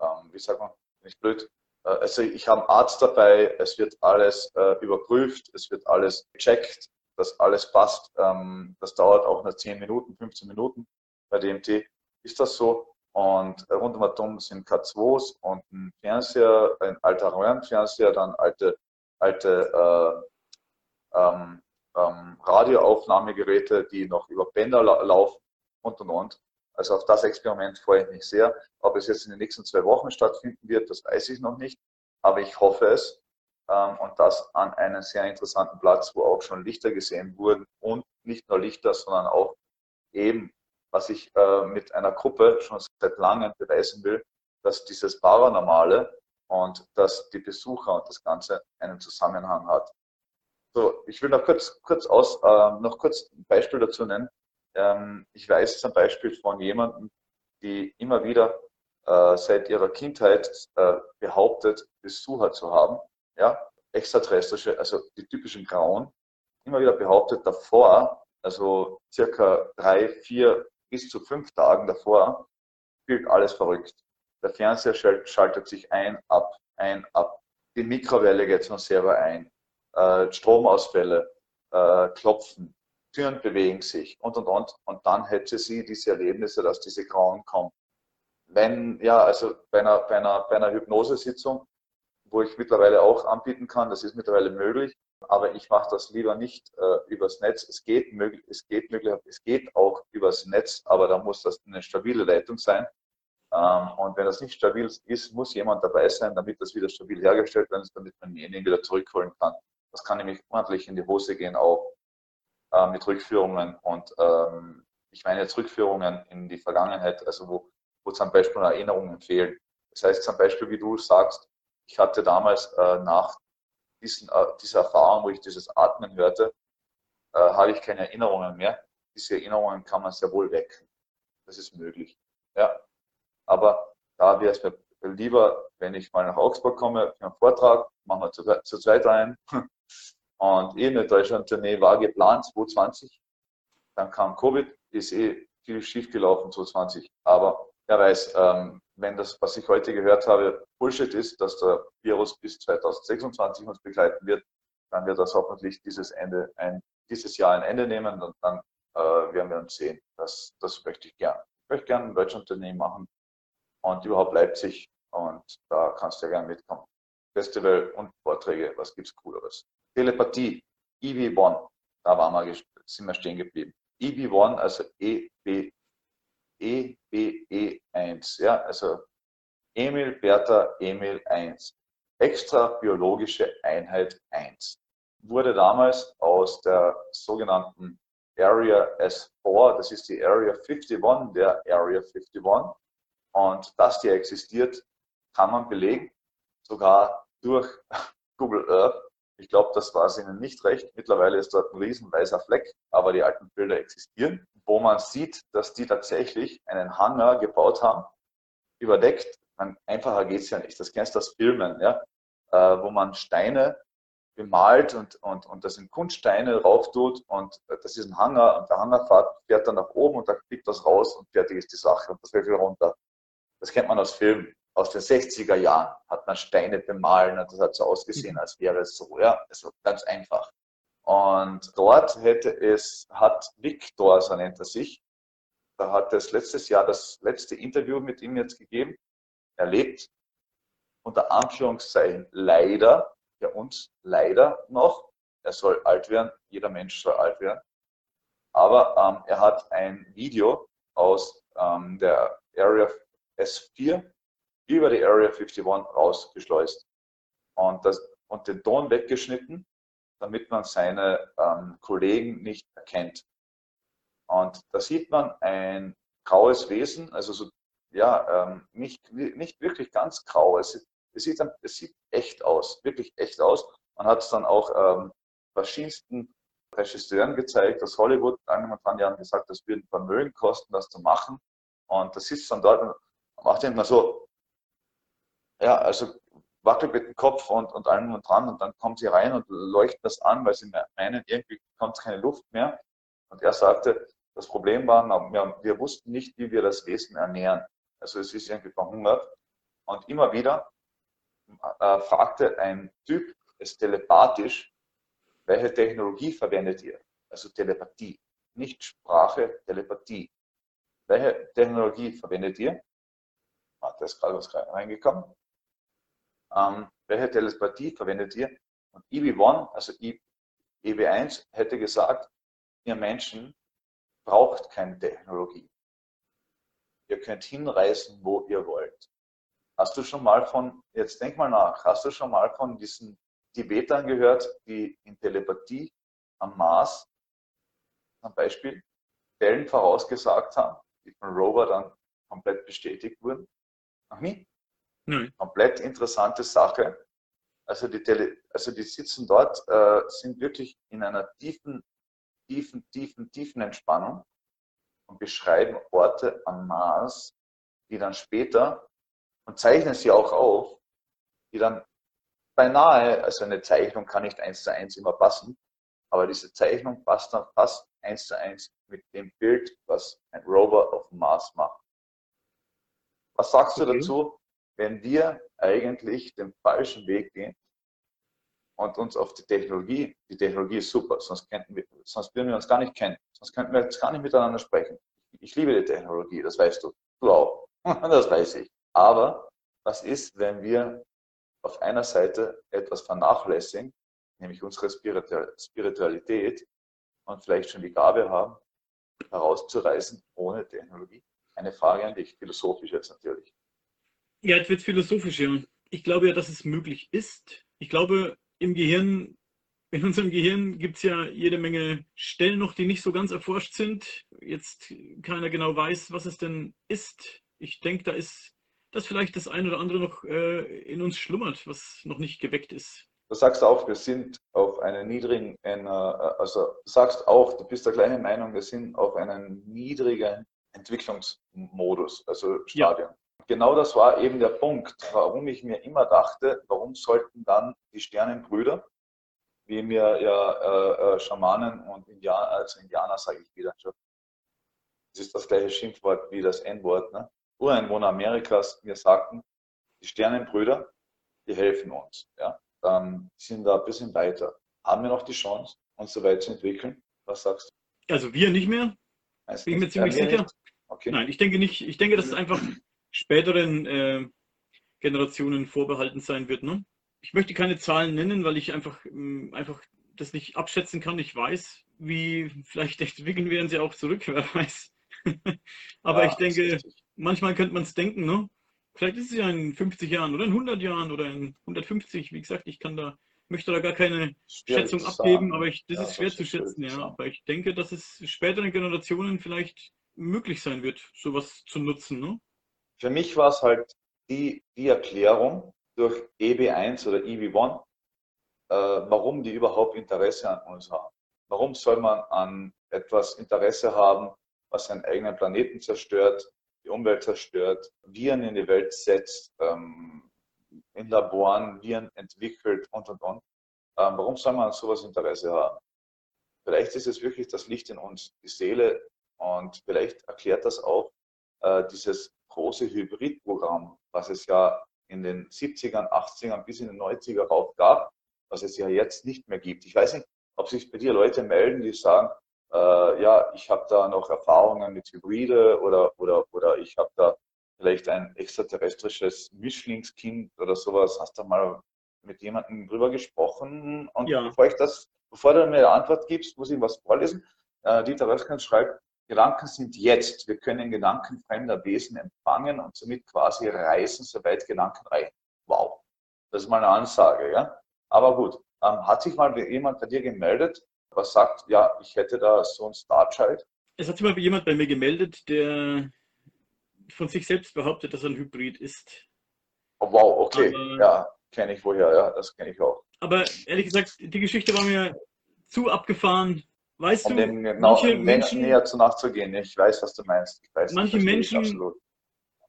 S1: ähm, wie sagt man, nicht blöd. Äh, also ich habe einen Arzt dabei, es wird alles äh, überprüft, es wird alles gecheckt, dass alles passt. Ähm, das dauert auch nur 10 Minuten, 15 Minuten. Bei DMT ist das so. Und rund um Atom sind K2s und ein Fernseher, ein alter Röhrenfernseher, dann alte, alte äh, ähm, ähm, Radioaufnahmegeräte, die noch über Bänder la laufen und und und. Also auf das Experiment freue ich mich sehr. Ob es jetzt in den nächsten zwei Wochen stattfinden wird, das weiß ich noch nicht. Aber ich hoffe es. Ähm, und das an einem sehr interessanten Platz, wo auch schon Lichter gesehen wurden. Und nicht nur Lichter, sondern auch eben, was ich äh, mit einer Gruppe schon seit langem beweisen will, dass dieses Paranormale und dass die Besucher und das Ganze einen Zusammenhang hat. So, ich will noch kurz, kurz aus, äh, noch kurz ein Beispiel dazu nennen. Ähm, ich weiß zum Beispiel von jemandem, die immer wieder äh, seit ihrer Kindheit äh, behauptet, Besucher zu haben, ja, extraterrestrische, also die typischen Grauen, immer wieder behauptet davor, also circa drei, vier bis zu fünf Tagen davor, spielt alles verrückt. Der Fernseher schaltet sich ein, ab, ein, ab. Die Mikrowelle geht von selber ein. Äh, Stromausfälle, äh, Klopfen, Türen bewegen sich und und und. Und dann hätte sie diese Erlebnisse, dass diese Grauen kommen. Wenn, ja, also bei einer, bei einer, bei einer Hypnosesitzung, wo ich mittlerweile auch anbieten kann, das ist mittlerweile möglich, aber ich mache das lieber nicht äh, übers Netz. Es geht, es, geht möglich, es geht auch übers Netz, aber da muss das eine stabile Leitung sein. Ähm, und wenn das nicht stabil ist, muss jemand dabei sein, damit das wieder stabil hergestellt wird, damit man denjenigen wieder zurückholen kann. Das kann nämlich ordentlich in die Hose gehen, auch äh, mit Rückführungen. Und ähm, ich meine jetzt Rückführungen in die Vergangenheit, also wo, wo zum Beispiel Erinnerungen fehlen. Das heißt zum Beispiel, wie du sagst, ich hatte damals äh, nach diesen, äh, dieser Erfahrung, wo ich dieses Atmen hörte, äh, habe ich keine Erinnerungen mehr. Diese Erinnerungen kann man sehr wohl wecken. Das ist möglich. Ja. Aber da wäre es mir lieber, wenn ich mal nach Augsburg komme für einen Vortrag, machen wir zu, zu zweit ein. Und eh eine Deutschland-Tournee war geplant, 2020. Dann kam Covid, ist eh viel schief gelaufen, 2020. Aber wer weiß, ähm, wenn das, was ich heute gehört habe, Bullshit ist, dass der Virus bis 2026 uns begleiten wird, dann wird das hoffentlich dieses Ende, ein, dieses Jahr ein Ende nehmen und dann äh, werden wir uns sehen. Das, das möchte ich gern. Ich möchte gerne ein Deutschland-Unternehmen machen und überhaupt Leipzig und da kannst du ja gerne mitkommen. Festival und Vorträge, was gibt's Cooleres? Telepathie, EV1, da waren wir, sind wir stehen geblieben. EV1, also EB, EBE1, ja, also Emil, Bertha, Emil 1. Extra biologische Einheit 1. Wurde damals aus der sogenannten Area S4, das ist die Area 51 der Area 51. Und dass die existiert, kann man belegen, sogar durch Google Earth. Ich glaube, das war es Ihnen nicht recht. Mittlerweile ist dort ein riesen weißer Fleck, aber die alten Bilder existieren, wo man sieht, dass die tatsächlich einen Hangar gebaut haben, überdeckt. Man, einfacher geht es ja nicht. Das kennst du aus Filmen, ja? Äh, wo man Steine bemalt und, und, und das sind Kunststeine rauf tut und das ist ein Hangar und der Hangar fährt, fährt dann nach oben und da fliegt das raus und fertig ist die Sache und das fällt wieder runter. Das kennt man aus Filmen aus den 60er Jahren hat man Steine bemalen und das hat so ausgesehen, als wäre es so, ja, also ganz einfach. Und dort hätte es, hat Victor, so nennt er sich, da hat es letztes Jahr das letzte Interview mit ihm jetzt gegeben. Er lebt unter Anführungszeichen leider, für uns leider noch. Er soll alt werden, jeder Mensch soll alt werden. Aber ähm, er hat ein Video aus ähm, der Area S4 über die Area 51 rausgeschleust und, das, und den Ton weggeschnitten, damit man seine ähm, Kollegen nicht erkennt. Und da sieht man ein graues Wesen, also so, ja, ähm, nicht, nicht wirklich ganz grau. Es, es, sieht, es sieht echt aus, wirklich echt aus. Man hat es dann auch ähm, verschiedensten Regisseuren gezeigt aus Hollywood. Angefangen, die haben gesagt, das würde Vermögen kosten, das zu machen. Und das sitzt dann dort und macht immer so, ja, also wackelt mit dem Kopf und, und allem und dran und dann kommen sie rein und leuchten das an, weil sie meinen, irgendwie kommt keine Luft mehr. Und er sagte, das Problem war, wir, wir wussten nicht, wie wir das Wesen ernähren. Also es ist irgendwie verhungert. Und immer wieder äh, fragte ein Typ es telepathisch, welche Technologie verwendet ihr? Also Telepathie, nicht Sprache, Telepathie. Welche Technologie verwendet ihr? Ah, da ist gerade was reingekommen. Ähm, welche Telepathie verwendet ihr? Und EB1, also EB1 hätte gesagt, ihr Menschen braucht keine Technologie. Ihr könnt hinreisen, wo ihr wollt. Hast du schon mal von, jetzt denk mal nach, hast du schon mal von diesen Tibetern gehört, die in Telepathie am Mars zum Beispiel Stellen vorausgesagt haben, die von Rover dann komplett bestätigt wurden? Noch nie? Nein. Komplett interessante Sache. Also die, Tele, also die sitzen dort, äh, sind wirklich in einer tiefen, tiefen, tiefen, tiefen Entspannung und beschreiben Orte am Mars, die dann später und zeichnen sie auch auf, die dann beinahe, also eine Zeichnung kann nicht eins zu eins immer passen, aber diese Zeichnung passt dann fast eins zu eins mit dem Bild, was ein Rover auf dem Mars macht. Was sagst du dazu, wenn wir eigentlich den falschen Weg gehen und uns auf die Technologie, die Technologie ist super, sonst, könnten wir, sonst würden wir uns gar nicht kennen, sonst könnten wir jetzt gar nicht miteinander sprechen. Ich liebe die Technologie, das weißt du. Du auch. Das weiß ich. Aber was ist, wenn wir auf einer Seite etwas vernachlässigen, nämlich unsere Spiritualität und vielleicht schon die Gabe haben, herauszureißen ohne Technologie? Eine Frage an dich, philosophisch jetzt natürlich.
S2: Ja, jetzt wird philosophisch, ja. Ich glaube ja, dass es möglich ist. Ich glaube, im Gehirn, in unserem Gehirn gibt es ja jede Menge Stellen noch, die nicht so ganz erforscht sind. Jetzt keiner genau weiß, was es denn ist. Ich denke, da ist dass vielleicht das eine oder andere noch äh, in uns schlummert, was noch nicht geweckt ist.
S1: Du sagst auch, wir sind auf einer niedrigen, einer, also sagst auch, du bist der gleichen Meinung, wir sind auf einem niedrigen Entwicklungsmodus, also Stadion. Ja. Genau das war eben der Punkt, warum ich mir immer dachte, warum sollten dann die Sternenbrüder, wie mir ja äh, äh, Schamanen und Indianer, also Indianer sage ich wieder schon, das ist das gleiche Schimpfwort wie das N-Wort, ne? Ureinwohner Amerikas mir sagten, die Sternenbrüder, die helfen uns. Ja? Dann sind da ein bisschen weiter. Haben wir noch die Chance, uns so weit zu entwickeln? Was sagst
S2: du? Also wir nicht mehr. Bin ich mir ziemlich sicher. Okay. Nein, ich denke nicht. Ich denke, dass es einfach späteren äh, Generationen vorbehalten sein wird. Ne? Ich möchte keine Zahlen nennen, weil ich einfach, äh, einfach das nicht abschätzen kann. Ich weiß, wie vielleicht entwickeln wir uns ja auch zurück, wer weiß. Aber ja, ich denke, manchmal könnte man es denken, ne? Vielleicht ist es ja in 50 Jahren oder in 100 Jahren oder in 150. Wie gesagt, ich kann da, möchte da gar keine schwierig Schätzung abgeben, aber ich, das ja, ist schwer das zu schätzen, ja. Aber ich denke, dass es späteren Generationen vielleicht möglich sein wird, sowas zu nutzen, ne?
S1: Für mich war es halt die, die Erklärung durch EB1 oder EB1, äh, warum die überhaupt Interesse an uns haben. Warum soll man an etwas Interesse haben, was seinen eigenen Planeten zerstört, die Umwelt zerstört, Viren in die Welt setzt, ähm, in Laboren Viren entwickelt und und und. Ähm, warum soll man an sowas Interesse haben? Vielleicht ist es wirklich das Licht in uns, die Seele und vielleicht erklärt das auch äh, dieses große Hybridprogramm, was es ja in den 70ern, 80ern bis in den 90er rauf gab, was es ja jetzt nicht mehr gibt. Ich weiß nicht, ob sich bei dir Leute melden, die sagen, äh, ja, ich habe da noch Erfahrungen mit Hybride oder, oder, oder ich habe da vielleicht ein extraterrestrisches Mischlingskind oder sowas. Hast du mal mit jemandem drüber gesprochen? Und ja. bevor ich das, bevor du mir eine Antwort gibst, muss ich was vorlesen. Äh, Dieter Röskens schreibt, Gedanken sind jetzt. Wir können Gedanken fremder Wesen empfangen und somit quasi reisen, soweit Gedanken reichen. Wow. Das ist mal eine Ansage, ja. Aber gut. Ähm, hat sich mal jemand bei dir gemeldet, was sagt, ja, ich hätte da so ein Starchild.
S2: Es hat sich mal jemand bei mir gemeldet, der von sich selbst behauptet, dass er ein Hybrid ist.
S1: Oh, wow, okay. Aber, ja, kenne ich woher, ja, das kenne ich auch.
S2: Aber ehrlich gesagt, die Geschichte war mir zu abgefahren. Weißt
S1: um
S2: du,
S1: dem genau, manche Menschen, näher zu nachzugehen. Ich weiß, was du meinst. Weiß,
S2: manche Menschen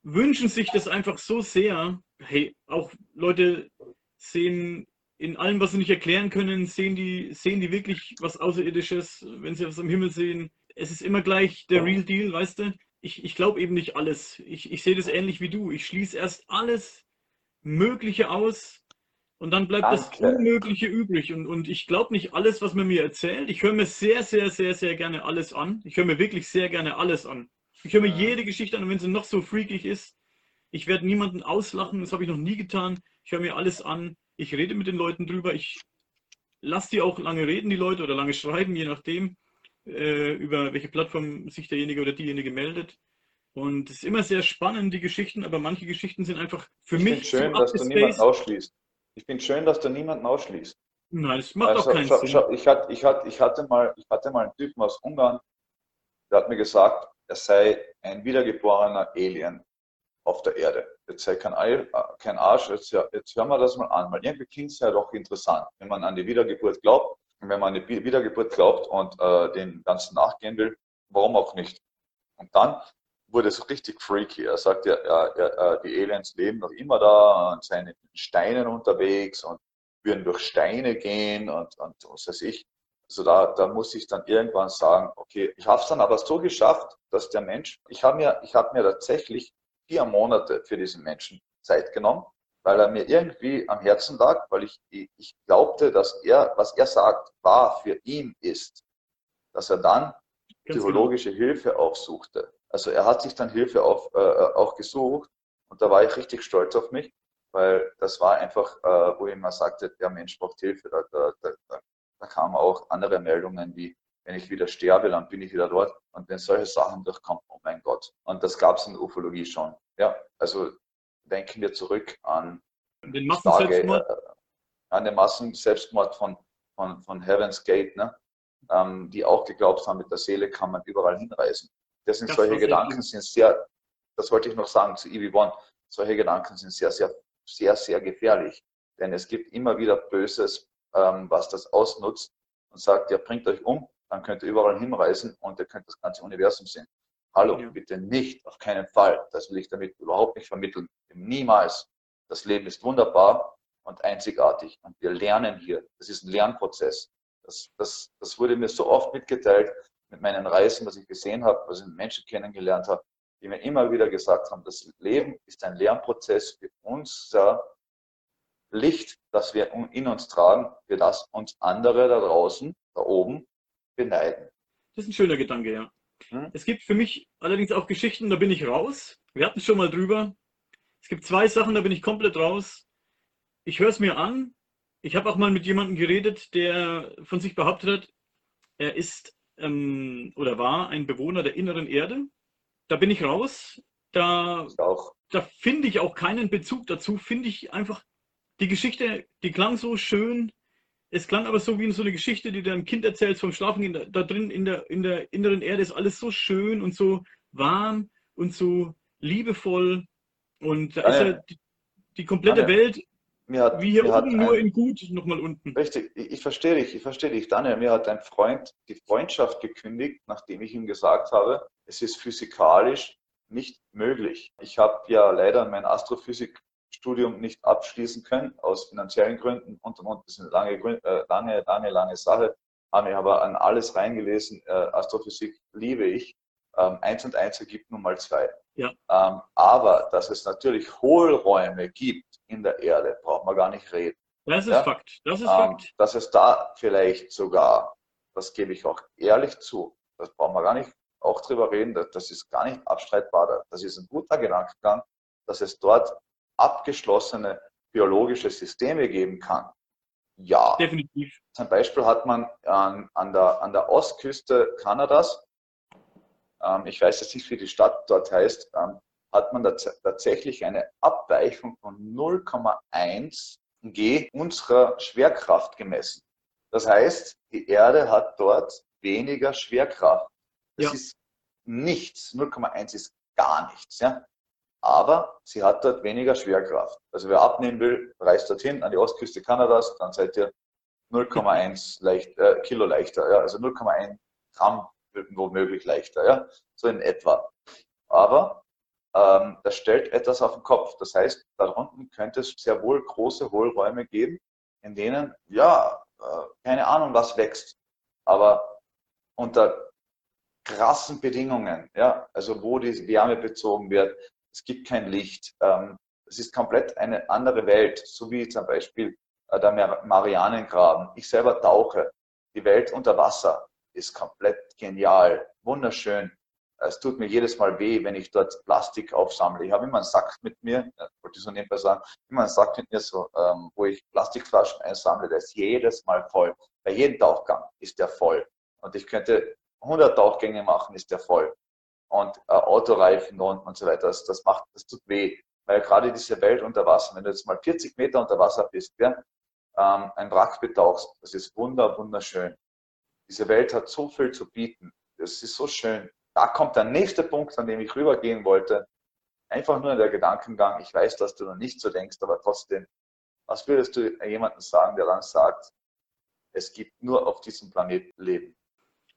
S2: wünschen sich das einfach so sehr. Hey, auch Leute sehen in allem, was sie nicht erklären können, sehen die, sehen die wirklich was Außerirdisches, wenn sie was am Himmel sehen. Es ist immer gleich der Real Deal, weißt du? Ich, ich glaube eben nicht alles. Ich, ich sehe das ähnlich wie du. Ich schließe erst alles Mögliche aus und dann bleibt Danke. das Unmögliche übrig. Und, und ich glaube nicht alles, was man mir erzählt. Ich höre mir sehr, sehr, sehr, sehr gerne alles an. Ich höre mir wirklich sehr gerne alles an. Ich höre mir jede Geschichte an, und wenn sie noch so freakig ist. Ich werde niemanden auslachen, das habe ich noch nie getan. Ich höre mir alles an ich rede mit den Leuten drüber, ich lass die auch lange reden, die Leute, oder lange schreiben, je nachdem, äh, über welche Plattform sich derjenige oder diejenige meldet. Und es ist immer sehr spannend, die Geschichten, aber manche Geschichten sind einfach für
S1: ich
S2: mich.
S1: Schön, dass du niemanden ausschließt. Ich finde schön, dass du niemanden ausschließt.
S2: Nein, das macht also,
S1: auch
S2: keinen
S1: schau,
S2: Sinn.
S1: Schau, ich, hatte, ich, hatte, ich, hatte mal, ich hatte mal einen Typen aus Ungarn, der hat mir gesagt, er sei ein wiedergeborener Alien auf der Erde. Jetzt sei kein, Ei, kein Arsch, jetzt, jetzt hören wir das mal an, weil irgendwie klingt es ja doch interessant, wenn man an die Wiedergeburt glaubt, wenn man an die Wiedergeburt glaubt und äh, den Ganzen nachgehen will, warum auch nicht? Und dann wurde es richtig freaky. Er sagt ja, ja, ja, die Aliens leben noch immer da und seien in Steinen unterwegs und würden durch Steine gehen und, und was weiß ich. Also da, da muss ich dann irgendwann sagen, okay, ich habe es dann aber so geschafft, dass der Mensch, ich habe mir, ich habe mir tatsächlich vier Monate für diesen Menschen Zeit genommen, weil er mir irgendwie am Herzen lag, weil ich, ich glaubte, dass er, was er sagt, wahr für ihn ist, dass er dann Ganz psychologische genau. Hilfe aufsuchte. Also er hat sich dann Hilfe auf, äh, auch gesucht und da war ich richtig stolz auf mich, weil das war einfach, äh, wo ich immer sagte, der Mensch braucht Hilfe. Da, da, da, da kamen auch andere Meldungen wie, wenn ich wieder sterbe, dann bin ich wieder dort. Und wenn solche Sachen durchkommen, oh mein Gott. Und das gab es in der Ufologie schon. Ja, also denken wir zurück an
S2: den Massenselbstmord,
S1: äh, an den Massenselbstmord von, von, von Heaven's Gate, ne? Ähm, die auch geglaubt haben, mit der Seele kann man überall hinreisen. Das sind das solche Gedanken, sind sehr, das wollte ich noch sagen zu EV1, solche Gedanken sind sehr, sehr, sehr, sehr gefährlich. Denn es gibt immer wieder Böses, ähm, was das ausnutzt und sagt, ja, bringt euch um, dann könnt ihr überall hinreisen und ihr könnt das ganze Universum sehen. Hallo, ja. bitte nicht, auf keinen Fall. Das will ich damit überhaupt nicht vermitteln. Niemals. Das Leben ist wunderbar und einzigartig und wir lernen hier. Das ist ein Lernprozess. Das, das, das wurde mir so oft mitgeteilt mit meinen Reisen, was ich gesehen habe, was ich mit Menschen kennengelernt habe, die mir immer wieder gesagt haben, das Leben ist ein Lernprozess für unser Licht, das wir in uns tragen, für das uns andere da draußen, da oben, beneiden.
S2: Das ist ein schöner Gedanke, ja. Hm? Es gibt für mich allerdings auch Geschichten, da bin ich raus. Wir hatten es schon mal drüber. Es gibt zwei Sachen, da bin ich komplett raus. Ich höre es mir an. Ich habe auch mal mit jemandem geredet, der von sich behauptet hat, er ist ähm, oder war ein Bewohner der inneren Erde. Da bin ich raus. Da, da finde ich auch keinen Bezug dazu. Finde ich einfach die Geschichte, die klang so schön. Es klang aber so wie so eine Geschichte, die dein Kind erzählt vom Schlafen. Da, da drin in der, in der inneren Erde ist alles so schön und so warm und so liebevoll. Und da Daniel, ist ja die, die komplette Daniel, Welt hat, wie hier oben, nur ein, in gut nochmal unten.
S1: Richtig, ich, ich verstehe dich, ich verstehe dich. Daniel, mir hat ein Freund die Freundschaft gekündigt, nachdem ich ihm gesagt habe, es ist physikalisch nicht möglich. Ich habe ja leider mein Astrophysik Studium nicht abschließen können, aus finanziellen Gründen und und und. Das ist eine lange, äh, lange, lange, lange Sache. Habe ich aber an alles reingelesen. Äh, Astrophysik liebe ich. Ähm, eins und eins ergibt nun mal zwei.
S2: Ja.
S1: Ähm, aber dass es natürlich Hohlräume gibt in der Erde, braucht man gar nicht reden.
S2: Das ist ja? Fakt. Das ist ähm, Fakt.
S1: Dass es da vielleicht sogar, das gebe ich auch ehrlich zu, das brauchen wir gar nicht auch drüber reden, das, das ist gar nicht abstreitbar. Das ist ein guter Gedankengang, dass es dort abgeschlossene biologische Systeme geben kann? Ja.
S2: Definitiv.
S1: Zum Beispiel hat man an, an, der, an der Ostküste Kanadas, ähm, ich weiß jetzt nicht, wie die Stadt dort heißt, ähm, hat man tatsächlich eine Abweichung von 0,1 G unserer Schwerkraft gemessen. Das heißt, die Erde hat dort weniger Schwerkraft. Das ja. ist nichts. 0,1 ist gar nichts. Ja? aber sie hat dort weniger Schwerkraft. Also wer abnehmen will, reist dorthin an die Ostküste Kanadas, dann seid ihr 0,1 leicht, äh, Kilo leichter, ja, also 0,1 Gramm womöglich leichter, ja, so in etwa. Aber ähm, das stellt etwas auf den Kopf. Das heißt, da unten könnte es sehr wohl große Hohlräume geben, in denen, ja, äh, keine Ahnung, was wächst, aber unter krassen Bedingungen, ja, also wo die Wärme bezogen wird, es gibt kein Licht. Ähm, es ist komplett eine andere Welt, so wie zum Beispiel äh, der Marianengraben. Ich selber tauche. Die Welt unter Wasser ist komplett genial, wunderschön. Es tut mir jedes Mal weh, wenn ich dort Plastik aufsammle. Ich habe immer einen Sack mit mir, wollte ich so nebenbei sagen, immer einen Sack mit mir, so, ähm, wo ich Plastikflaschen einsammle, der ist jedes Mal voll. Bei jedem Tauchgang ist der voll. Und ich könnte 100 Tauchgänge machen, ist der voll. Und äh, Autoreifen und, und so weiter, das, das macht, das tut weh. Weil gerade diese Welt unter Wasser, wenn du jetzt mal 40 Meter unter Wasser bist, ja, ähm, ein Wrack betauchst, das ist wunder, wunderschön. Diese Welt hat so viel zu bieten. Das ist so schön da kommt der nächste Punkt, an dem ich rübergehen wollte. Einfach nur der Gedankengang, ich weiß, dass du noch nicht so denkst, aber trotzdem, was würdest du jemandem sagen, der dann sagt, es gibt nur auf diesem Planeten Leben,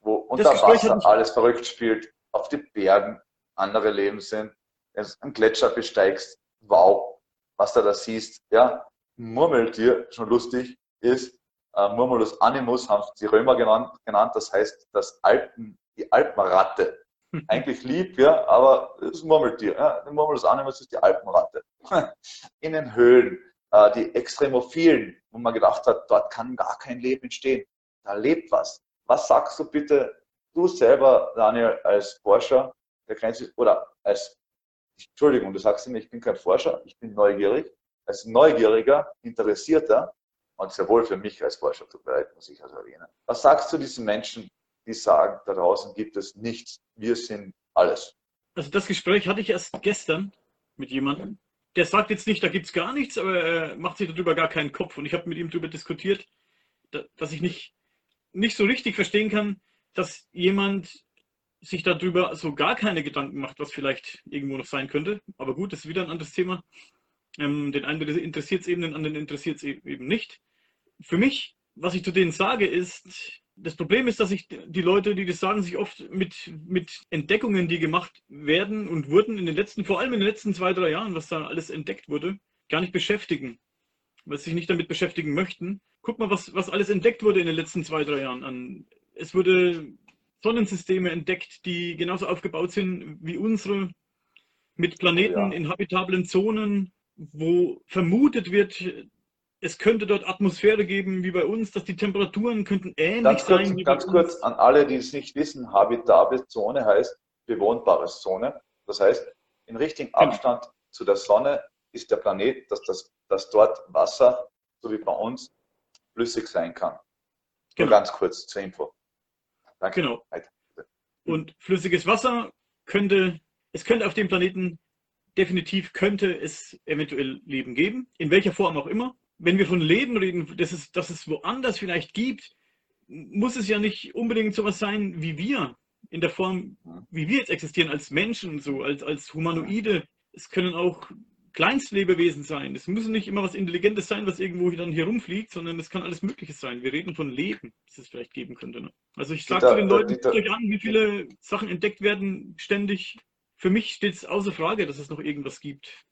S1: wo unter Wasser alles verrückt spielt, auf den Bergen andere Leben sind, wenn du einen Gletscher besteigst, wow, was du da siehst, ja, Murmeltier, schon lustig, ist, äh, Murmulus animus haben die Römer genannt, genannt, das heißt das Alpen, die Alpenratte eigentlich lieb, ja, aber es ist ein Murmeltier. Ja. Ein Murmel des Animals ist die Alpenratte. In den Höhlen, äh, die Extremophilen, wo man gedacht hat, dort kann gar kein Leben entstehen. Da lebt was. Was sagst du bitte, du selber, Daniel, als Forscher der Grenze, oder als, Entschuldigung, du sagst immer, ich bin kein Forscher, ich bin neugierig. Als neugieriger, interessierter, und sehr wohl für mich als Forscher zu bereit, muss ich also erwähnen. Was sagst du diesen Menschen, die sagen, da draußen gibt es nichts, wir sind alles.
S2: Also das Gespräch hatte ich erst gestern mit jemandem. Der sagt jetzt nicht, da gibt es gar nichts, aber er macht sich darüber gar keinen Kopf. Und ich habe mit ihm darüber diskutiert, dass ich nicht, nicht so richtig verstehen kann, dass jemand sich darüber so gar keine Gedanken macht, was vielleicht irgendwo noch sein könnte. Aber gut, das ist wieder ein anderes Thema. Ähm, den einen interessiert es eben, den anderen interessiert es eben nicht. Für mich, was ich zu denen sage, ist, das Problem ist, dass sich die Leute, die das sagen, sich oft mit, mit Entdeckungen, die gemacht werden und wurden in den letzten, vor allem in den letzten zwei, drei Jahren, was da alles entdeckt wurde, gar nicht beschäftigen. Weil sie sich nicht damit beschäftigen möchten. Guck mal, was, was alles entdeckt wurde in den letzten zwei, drei Jahren an. Es wurde Sonnensysteme entdeckt, die genauso aufgebaut sind wie unsere, mit Planeten ja. in habitablen Zonen, wo vermutet wird, es könnte dort Atmosphäre geben wie bei uns, dass die Temperaturen könnten ähnlich
S1: ganz
S2: kurz, sein.
S1: ganz kurz an alle, die es nicht wissen, habitable Zone heißt bewohnbare Zone. Das heißt, in richtigem genau. Abstand zu der Sonne ist der Planet, dass, das, dass dort Wasser, so wie bei uns, flüssig sein kann. Genau. Nur ganz kurz zur Info.
S2: Danke. Genau. Und flüssiges Wasser könnte, es könnte auf dem Planeten definitiv könnte es eventuell Leben geben, in welcher Form auch immer wenn wir von Leben reden, dass es, dass es woanders vielleicht gibt, muss es ja nicht unbedingt sowas sein wie wir, in der Form, wie wir jetzt existieren, als Menschen, so, als, als Humanoide. Es können auch Kleinstlebewesen sein. Es muss nicht immer was Intelligentes sein, was irgendwo dann hier rumfliegt, sondern es kann alles Mögliche sein. Wir reden von Leben, das es vielleicht geben könnte. Ne? Also ich sage zu den Leuten, guckt euch an, wie viele Sachen entdeckt werden ständig. Für mich steht es außer Frage, dass es noch irgendwas gibt.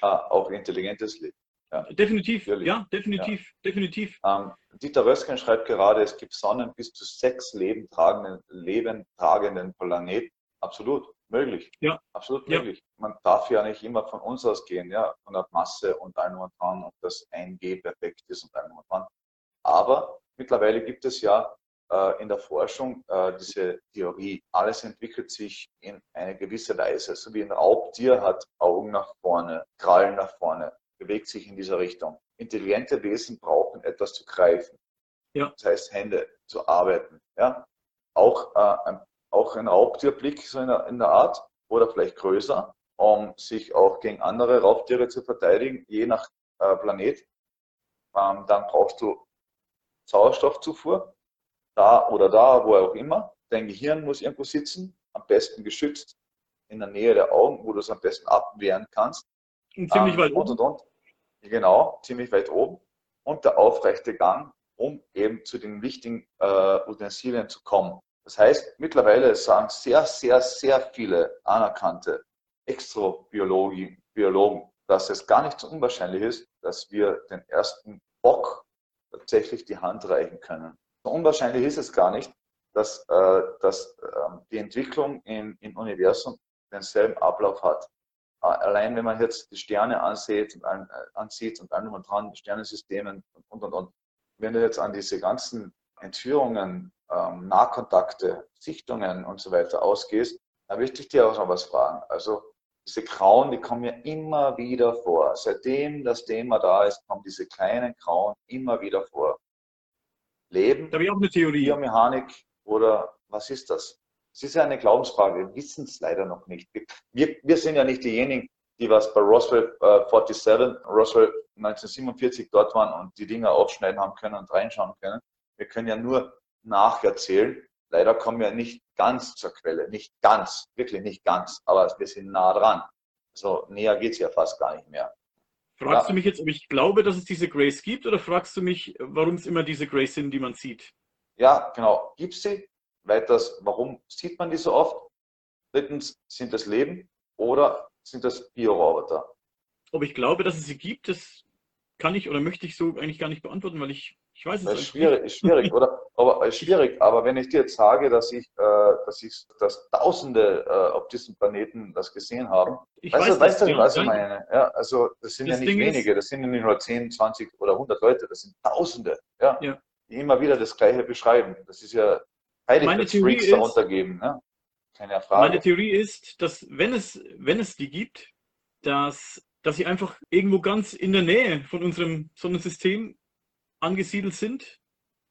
S1: Ah, auch intelligentes Leben.
S2: Ja. Definitiv, Natürlich. ja, definitiv, ja. definitiv.
S1: Ähm, Dieter Rösken schreibt gerade, es gibt Sonnen bis zu sechs Leben tragenden, Leben tragenden Planeten. Absolut möglich. Ja. Absolut möglich. Ja. Man darf ja nicht immer von uns ausgehen, ja, von der Masse und allem und dran und das 1G perfekt ist und allem und dran. Aber mittlerweile gibt es ja äh, in der Forschung äh, diese Theorie, alles entwickelt sich in eine gewisse Weise. So wie ein Raubtier hat Augen nach vorne, Krallen nach vorne, bewegt sich in dieser Richtung. Intelligente Wesen brauchen etwas zu greifen. Ja. Das heißt Hände zu arbeiten. Ja? Auch, äh, ein, auch ein Raubtierblick so in der, in der Art oder vielleicht größer, um sich auch gegen andere Raubtiere zu verteidigen, je nach äh, Planet. Ähm, dann brauchst du Sauerstoffzufuhr, da oder da, wo auch immer. Dein Gehirn muss irgendwo sitzen, am besten geschützt in der Nähe der Augen, wo du es am besten abwehren kannst.
S2: Und ziemlich ähm, weit
S1: und, und, und. Genau, ziemlich weit oben. Und der aufrechte Gang, um eben zu den wichtigen äh, Utensilien zu kommen. Das heißt, mittlerweile sagen sehr, sehr, sehr viele anerkannte Extrobiologen, Biologen, dass es gar nicht so unwahrscheinlich ist, dass wir den ersten Bock tatsächlich die Hand reichen können. So unwahrscheinlich ist es gar nicht, dass, äh, dass äh, die Entwicklung im, im Universum denselben Ablauf hat allein wenn man jetzt die Sterne ansieht und, an, äh, ansieht und allem und dran, Sternensystemen und, und, und, wenn du jetzt an diese ganzen Entführungen, ähm, Nahkontakte, Sichtungen und so weiter ausgehst, Da möchte ich dir auch noch was fragen. Also diese Grauen, die kommen ja immer wieder vor. Seitdem das Thema da ist, kommen diese kleinen Grauen immer wieder vor. Leben,
S2: da habe ich auch eine Theorie.
S1: Biomechanik oder was ist das? Es ist ja eine Glaubensfrage. Wir wissen es leider noch nicht. Wir, wir sind ja nicht diejenigen, die was bei Roswell äh, 47, Roswell 1947 dort waren und die Dinge aufschneiden haben können und reinschauen können. Wir können ja nur nacherzählen. Leider kommen wir nicht ganz zur Quelle, nicht ganz, wirklich nicht ganz, aber wir sind nah dran. So näher geht es ja fast gar nicht mehr.
S2: Fragst ja. du mich jetzt, ob ich glaube, dass es diese Grace gibt, oder fragst du mich, warum es immer diese Grace sind, die man sieht?
S1: Ja, genau. Gibt es sie? Weiters, warum sieht man die so oft? Drittens, sind das Leben oder sind das Bioroboter?
S2: Ob ich glaube, dass es sie gibt, das kann ich oder möchte ich so eigentlich gar nicht beantworten, weil ich ich weiß es
S1: das ist schwierig, ist schwierig, oder? Aber ist schwierig. Aber wenn ich dir jetzt sage, dass ich, äh, dass ich, dass Tausende äh, auf diesem Planeten das gesehen haben, ich weißt, weiß, du, weißt du, was ich meine? Ja, also das sind das ja nicht Ding wenige, das sind ja nicht nur 10, 20 oder 100 Leute, das sind Tausende, ja, ja. die immer wieder das Gleiche beschreiben. Das ist ja
S2: Heiligkeitsfreaks
S1: darunter geben, ne?
S2: Meine Theorie ist, dass wenn es, wenn es die gibt, dass, dass sie einfach irgendwo ganz in der Nähe von unserem Sonnensystem angesiedelt sind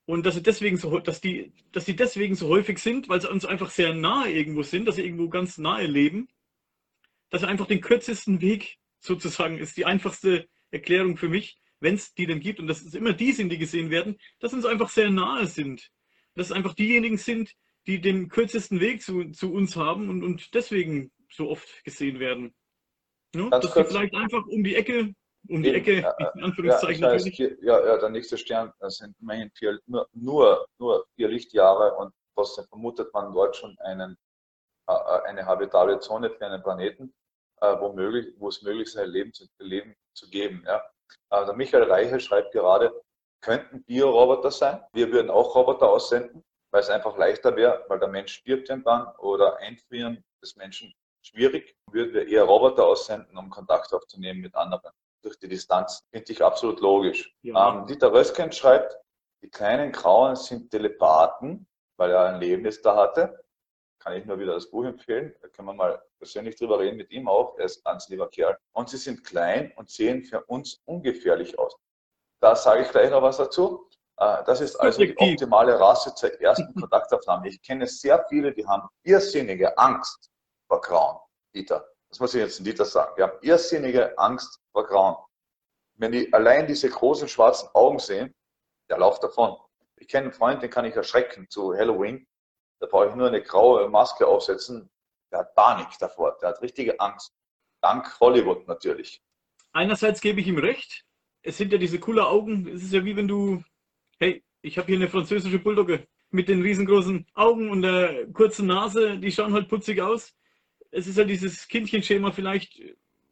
S2: und dass sie deswegen so, dass die, dass die deswegen so häufig sind, weil sie uns einfach sehr nahe irgendwo sind, dass sie irgendwo ganz nahe leben, dass sie einfach den kürzesten Weg sozusagen ist, die einfachste Erklärung für mich, wenn es die denn gibt und dass es immer die sind, die gesehen werden, dass uns einfach sehr nahe sind. Dass es einfach diejenigen sind, die den kürzesten Weg zu, zu uns haben und, und deswegen so oft gesehen werden. Ja, dass sie vielleicht einfach um die Ecke um die Ecke, in Anführungszeichen
S1: ja, natürlich. ja, ja, der nächste Stern das sind immerhin vier, nur, nur, nur vier Lichtjahre und trotzdem vermutet man dort schon einen, äh, äh, eine habitable Zone für einen Planeten, äh, wo, möglich, wo es möglich sei, Leben zu, Leben zu geben. Ja. Der Michael Reiche schreibt gerade, könnten Bioroboter sein. Wir würden auch Roboter aussenden, weil es einfach leichter wäre, weil der Mensch stirbt dann oder Einfrieren des Menschen schwierig. Würden wir eher Roboter aussenden, um Kontakt aufzunehmen mit anderen durch die Distanz. Finde ich absolut logisch. Ja. Ähm, Dieter Röskens schreibt, die kleinen Grauen sind Telepathen, weil er ein Leben jetzt da hatte. Kann ich nur wieder das Buch empfehlen. Da können wir mal persönlich drüber reden mit ihm auch. Er ist ein ganz lieber Kerl. Und sie sind klein und sehen für uns ungefährlich aus. Da sage ich gleich noch was dazu. Äh, das ist also die optimale Rasse zur ersten Kontaktaufnahme. Ich kenne sehr viele, die haben irrsinnige Angst vor Grauen. Dieter, das muss ich jetzt in Dieter sagen. Die haben irrsinnige Angst vor Grauen. Wenn die allein diese großen schwarzen Augen sehen, der lauft davon. Ich kenne einen Freund, den kann ich erschrecken zu Halloween. Da brauche ich nur eine graue Maske aufsetzen. Der hat Panik davor. Der hat richtige Angst. Dank Hollywood natürlich.
S2: Einerseits gebe ich ihm recht. Es sind ja diese coole Augen. Es ist ja wie wenn du, hey, ich habe hier eine französische Bulldogge mit den riesengroßen Augen und der kurzen Nase. Die schauen halt putzig aus es ist ja dieses Kindchenschema vielleicht,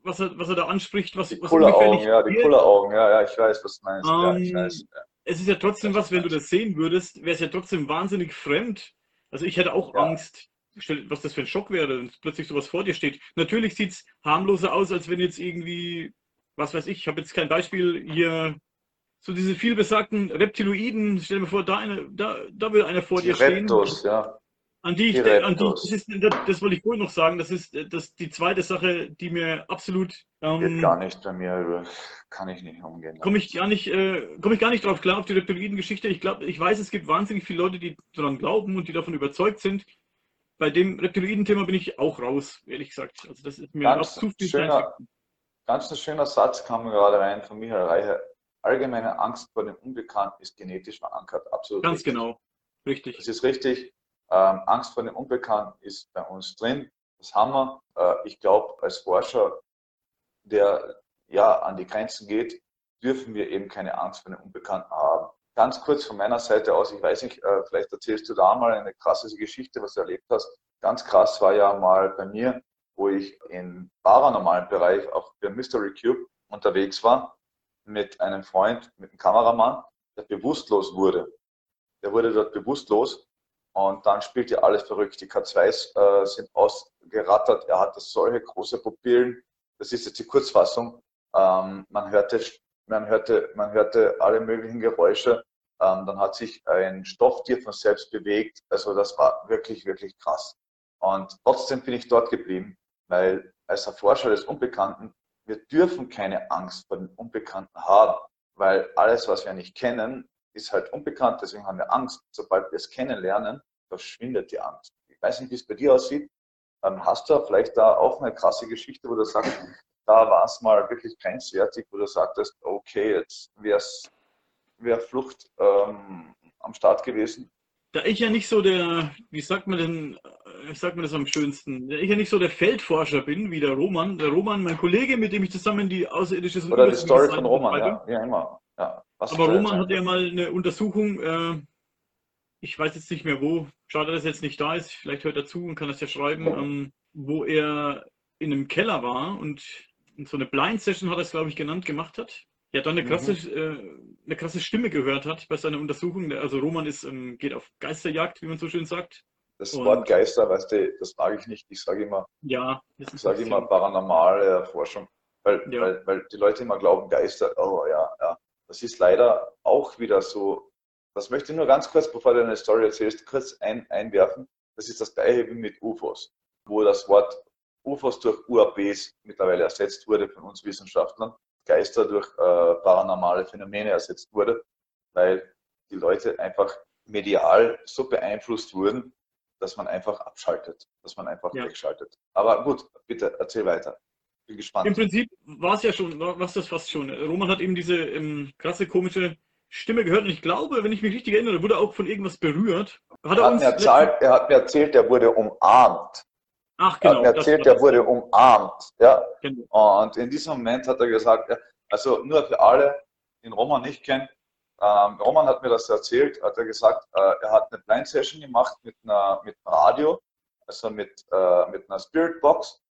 S2: was er, was er da anspricht, was,
S1: die was Augen, ja, die Augen, ja, ja, ich weiß, was du meinst. Um, ja, ich
S2: ähm, weiß, ja. Es ist ja trotzdem was, wenn du das sehen würdest, wäre es ja trotzdem wahnsinnig fremd. Also ich hätte auch ja. Angst, was das für ein Schock wäre, wenn plötzlich sowas vor dir steht. Natürlich sieht es harmloser aus, als wenn jetzt irgendwie, was weiß ich, ich habe jetzt kein Beispiel hier, so diese vielbesagten Reptiloiden, stell dir vor, da, eine, da, da würde einer vor die dir
S1: Reptos, stehen. Ja.
S2: An die, ich, an die das, ist, das, wollte ich wohl noch sagen, das ist das die zweite Sache, die mir absolut.
S1: Ähm, Geht gar nicht bei mir, kann ich nicht umgehen.
S2: Komme ich gar nicht, äh, komme ich gar nicht drauf klar auf die Reptiloiden-Geschichte. Ich glaube, ich weiß, es gibt wahnsinnig viele Leute, die daran glauben und die davon überzeugt sind. Bei dem Reptiloiden-Thema bin ich auch raus, ehrlich gesagt. Also das ist mir
S1: ganz zu viel schöner, Ganz ein schöner Satz kam gerade rein von Michael Reiche. Allgemeine Angst vor dem Unbekannten ist genetisch verankert. Absolut.
S2: Ganz richtig. genau. Richtig.
S1: Das ist richtig. Ähm, Angst vor dem Unbekannten ist bei uns drin. Das haben wir. Äh, ich glaube, als Forscher, der ja an die Grenzen geht, dürfen wir eben keine Angst vor dem Unbekannten haben. Ganz kurz von meiner Seite aus, ich weiß nicht, äh, vielleicht erzählst du da mal eine krasse Geschichte, was du erlebt hast. Ganz krass war ja mal bei mir, wo ich im paranormalen Bereich auf der Mystery Cube unterwegs war mit einem Freund, mit einem Kameramann, der bewusstlos wurde. Der wurde dort bewusstlos und dann spielt ja alles verrückt. Die K2s äh, sind ausgerattert. Er hatte solche große Pupillen. Das ist jetzt die Kurzfassung. Ähm, man, hörte, man, hörte, man hörte alle möglichen Geräusche. Ähm, dann hat sich ein Stofftier von selbst bewegt. Also das war wirklich, wirklich krass. Und trotzdem bin ich dort geblieben, weil als Erforscher des Unbekannten, wir dürfen keine Angst vor dem Unbekannten haben, weil alles, was wir nicht kennen, ist halt unbekannt, deswegen haben wir Angst. Sobald wir es kennenlernen, verschwindet die Angst. Ich weiß nicht, wie es bei dir aussieht. Ähm, hast du vielleicht da auch eine krasse Geschichte, wo du sagst, da war es mal wirklich grenzwertig, wo du sagtest, okay, jetzt wäre wär Flucht ähm, am Start gewesen?
S2: Da ich ja nicht so der, wie sagt man denn, wie sagt man das am schönsten, da ich ja nicht so der Feldforscher bin wie der Roman. Der Roman, mein Kollege, mit dem ich zusammen die außerirdische
S1: Oder die Story von Roman, ja, ja, immer. Ja.
S2: Aber Roman hat ja mal eine Untersuchung, äh, ich weiß jetzt nicht mehr wo, schade, dass er jetzt nicht da ist, vielleicht hört er zu und kann das ja schreiben, ähm, wo er in einem Keller war und so eine Blind Session hat er es, glaube ich, genannt, gemacht hat. Er dann eine krasse, mhm. äh, eine krasse Stimme gehört hat bei seiner Untersuchung. Also Roman ist, ähm, geht auf Geisterjagd, wie man so schön sagt.
S1: Das und, Wort Geister, weißt du, das mag ich nicht. Ich sage immer,
S2: ja,
S1: ich sage immer paranormale Forschung, weil, ja. weil, weil die Leute immer glauben, Geister, oh ja, ja. Das ist leider auch wieder so. Das möchte ich nur ganz kurz, bevor du eine Story erzählst, kurz ein, einwerfen. Das ist das gleiche wie mit UFOs, wo das Wort UFOs durch UAPs mittlerweile ersetzt wurde von uns Wissenschaftlern. Geister durch äh, paranormale Phänomene ersetzt wurde, weil die Leute einfach medial so beeinflusst wurden, dass man einfach abschaltet, dass man einfach ja. wegschaltet. Aber gut, bitte erzähl weiter. Bin gespannt.
S2: Im Prinzip war es ja schon, war es das fast schon. Roman hat eben diese ähm, krasse, komische Stimme gehört und ich glaube, wenn ich mich richtig erinnere, wurde auch von irgendwas berührt.
S1: Hat er, er, hat mir erzählt, er hat mir erzählt, er wurde umarmt. Ach, genau. Er hat mir erzählt, er wurde umarmt. Ja. Genau. Und in diesem Moment hat er gesagt, also nur für alle, die den Roman nicht kennen, ähm, Roman hat mir das erzählt, hat er gesagt, äh, er hat eine Blind Session gemacht mit einer mit einem Radio, also mit, äh, mit einer Spirit Box.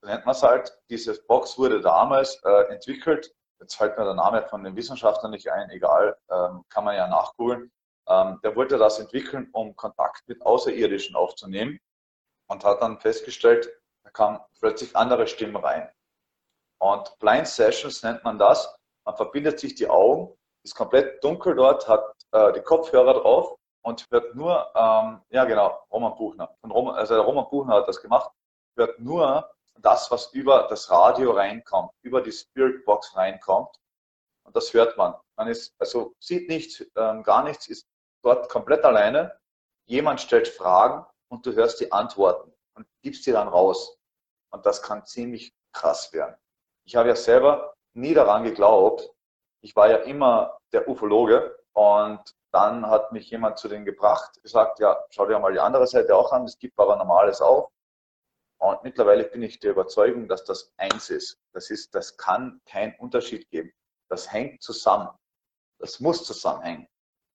S1: So nennt man es halt. Diese Box wurde damals äh, entwickelt. Jetzt fällt mir der Name von den Wissenschaftlern nicht ein, egal, ähm, kann man ja nachgoogeln. Ähm, der wollte das entwickeln, um Kontakt mit Außerirdischen aufzunehmen und hat dann festgestellt, da kamen plötzlich andere Stimmen rein. Und Blind Sessions nennt man das. Man verbindet sich die Augen, ist komplett dunkel dort, hat äh, die Kopfhörer drauf und hört nur, ähm, ja genau, Roman Buchner. Roman, also Roman Buchner hat das gemacht, hört nur das, was über das Radio reinkommt, über die Spirit Box reinkommt. Und das hört man. Man ist, also sieht nichts, ähm, gar nichts, ist dort komplett alleine. Jemand stellt Fragen und du hörst die Antworten und gibst die dann raus. Und das kann ziemlich krass werden. Ich habe ja selber nie daran geglaubt. Ich war ja immer der Ufologe und dann hat mich jemand zu denen gebracht, gesagt, ja, schau dir mal die andere Seite auch an, es gibt Paranormales auch. Und mittlerweile bin ich der Überzeugung, dass das eins ist. Das ist, das kann keinen Unterschied geben. Das hängt zusammen. Das muss zusammenhängen.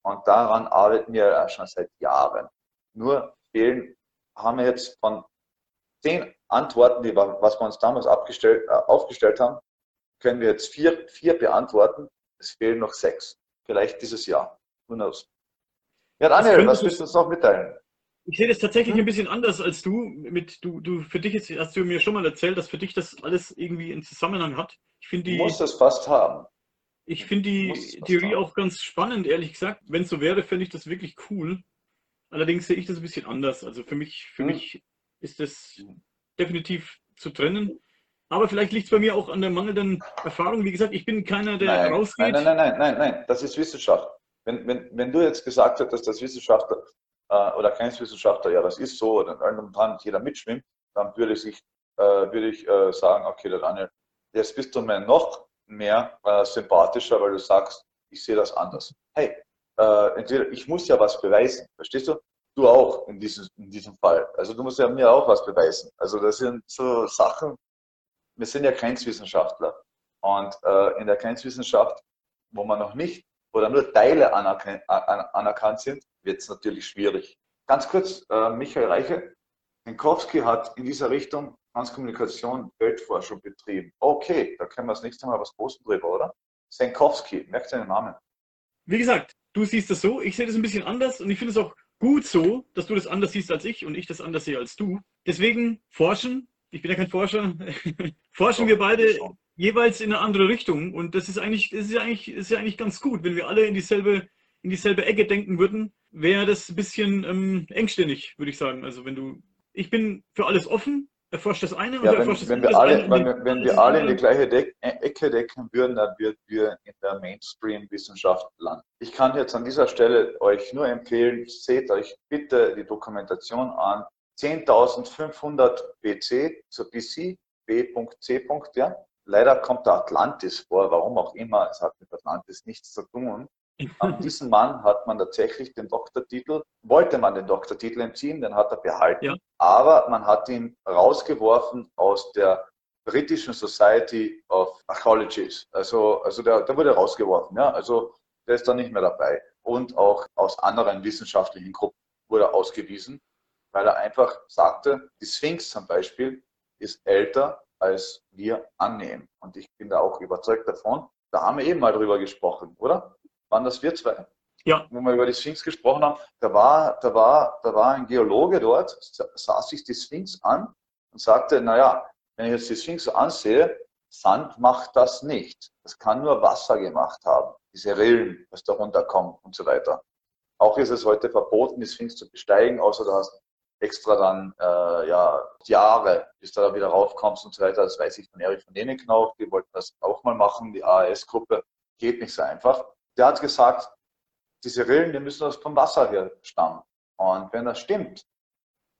S1: Und daran arbeiten wir schon seit Jahren. Nur fehlen, haben wir jetzt von zehn Antworten, die wir, was wir uns damals abgestellt, äh, aufgestellt haben, können wir jetzt vier, vier beantworten. Es fehlen noch sechs. Vielleicht dieses Jahr. Who knows? Ja, Daniel, was willst du uns noch mitteilen?
S2: Ich sehe das tatsächlich hm? ein bisschen anders als du. Mit, du, du. Für dich ist, hast du mir schon mal erzählt, dass für dich das alles irgendwie einen Zusammenhang hat.
S1: Ich die, du musst es fast haben.
S2: Ich finde die Theorie haben. auch ganz spannend, ehrlich gesagt. Wenn es so wäre, fände ich das wirklich cool. Allerdings sehe ich das ein bisschen anders. Also für mich, für hm. mich ist das definitiv zu trennen. Aber vielleicht liegt es bei mir auch an der mangelnden Erfahrung. Wie gesagt, ich bin keiner, der
S1: nein,
S2: rausgeht.
S1: Nein, nein, nein, nein, nein, das ist Wissenschaft. Wenn, wenn, wenn du jetzt gesagt hättest, dass Wissenschaftler äh, oder kein Wissenschaftler, ja, das ist so, oder irgendwann dran jeder mitschwimmt, dann würde ich, äh, würde ich äh, sagen, okay, der Daniel, jetzt bist du mir noch mehr äh, sympathischer, weil du sagst, ich sehe das anders. Hey, äh, entweder ich muss ja was beweisen, verstehst du? Du auch in diesem, in diesem Fall. Also du musst ja mir auch was beweisen. Also das sind so Sachen, wir sind ja Grenzwissenschaftler. Und äh, in der Grenzwissenschaft, wo man noch nicht oder nur Teile anerkannt, anerkannt sind, wird es natürlich schwierig. Ganz kurz, äh, Michael Reiche, Minkowski hat in dieser Richtung Transkommunikation Weltforschung betrieben. Okay, da können wir das nächste Mal was posten drüber, oder? Senkowski, merkt seinen Namen.
S2: Wie gesagt, du siehst das so, ich sehe das ein bisschen anders und ich finde es auch gut so, dass du das anders siehst als ich und ich das anders sehe als du. Deswegen forschen, ich bin ja kein Forscher, forschen wir beide jeweils in eine andere Richtung und das ist eigentlich, das ist eigentlich, ist ja eigentlich ganz gut, wenn wir alle in dieselbe, in dieselbe Ecke denken würden, wäre das ein bisschen ähm, engständig, würde ich sagen. Also wenn du ich bin für alles offen, erforscht das eine
S1: und ja, erforscht das wenn wir alle, wenn, wenn wir alle in die gleiche Deck, äh, Ecke decken würden, dann würden wir in der Mainstream-Wissenschaft landen. Ich kann jetzt an dieser Stelle euch nur empfehlen, seht euch bitte die Dokumentation an. 10.500 BC, so BC, B.C. Ja. Leider kommt da Atlantis vor, warum auch immer. Es hat mit Atlantis nichts zu tun. An diesem Mann hat man tatsächlich den Doktortitel, wollte man den Doktortitel entziehen, den hat er behalten, ja. aber man hat ihn rausgeworfen aus der britischen Society of Archaeologists. Also, also der, der wurde rausgeworfen, ja. Also der ist da nicht mehr dabei. Und auch aus anderen wissenschaftlichen Gruppen wurde er ausgewiesen, weil er einfach sagte, die Sphinx zum Beispiel ist älter, als wir annehmen. Und ich bin da auch überzeugt davon. Da haben wir eben mal drüber gesprochen, oder? Waren das wir zwei? Ja. Wo wir über die Sphinx gesprochen haben, da war, da war, da war ein Geologe dort, sah sich die Sphinx an und sagte, naja, wenn ich jetzt die Sphinx so ansehe, Sand macht das nicht. Das kann nur Wasser gemacht haben. Diese Rillen, was da runterkommt und so weiter. Auch ist es heute verboten, die Sphinx zu besteigen, außer du hast extra dann äh, ja, Jahre, bis du da wieder raufkommst und so weiter. Das weiß ich von Erich von Dänenknauch, die wollten das auch mal machen, die AAS-Gruppe. Geht nicht so einfach der hat gesagt, diese Rillen, die müssen aus vom Wasser her stammen. Und wenn das stimmt,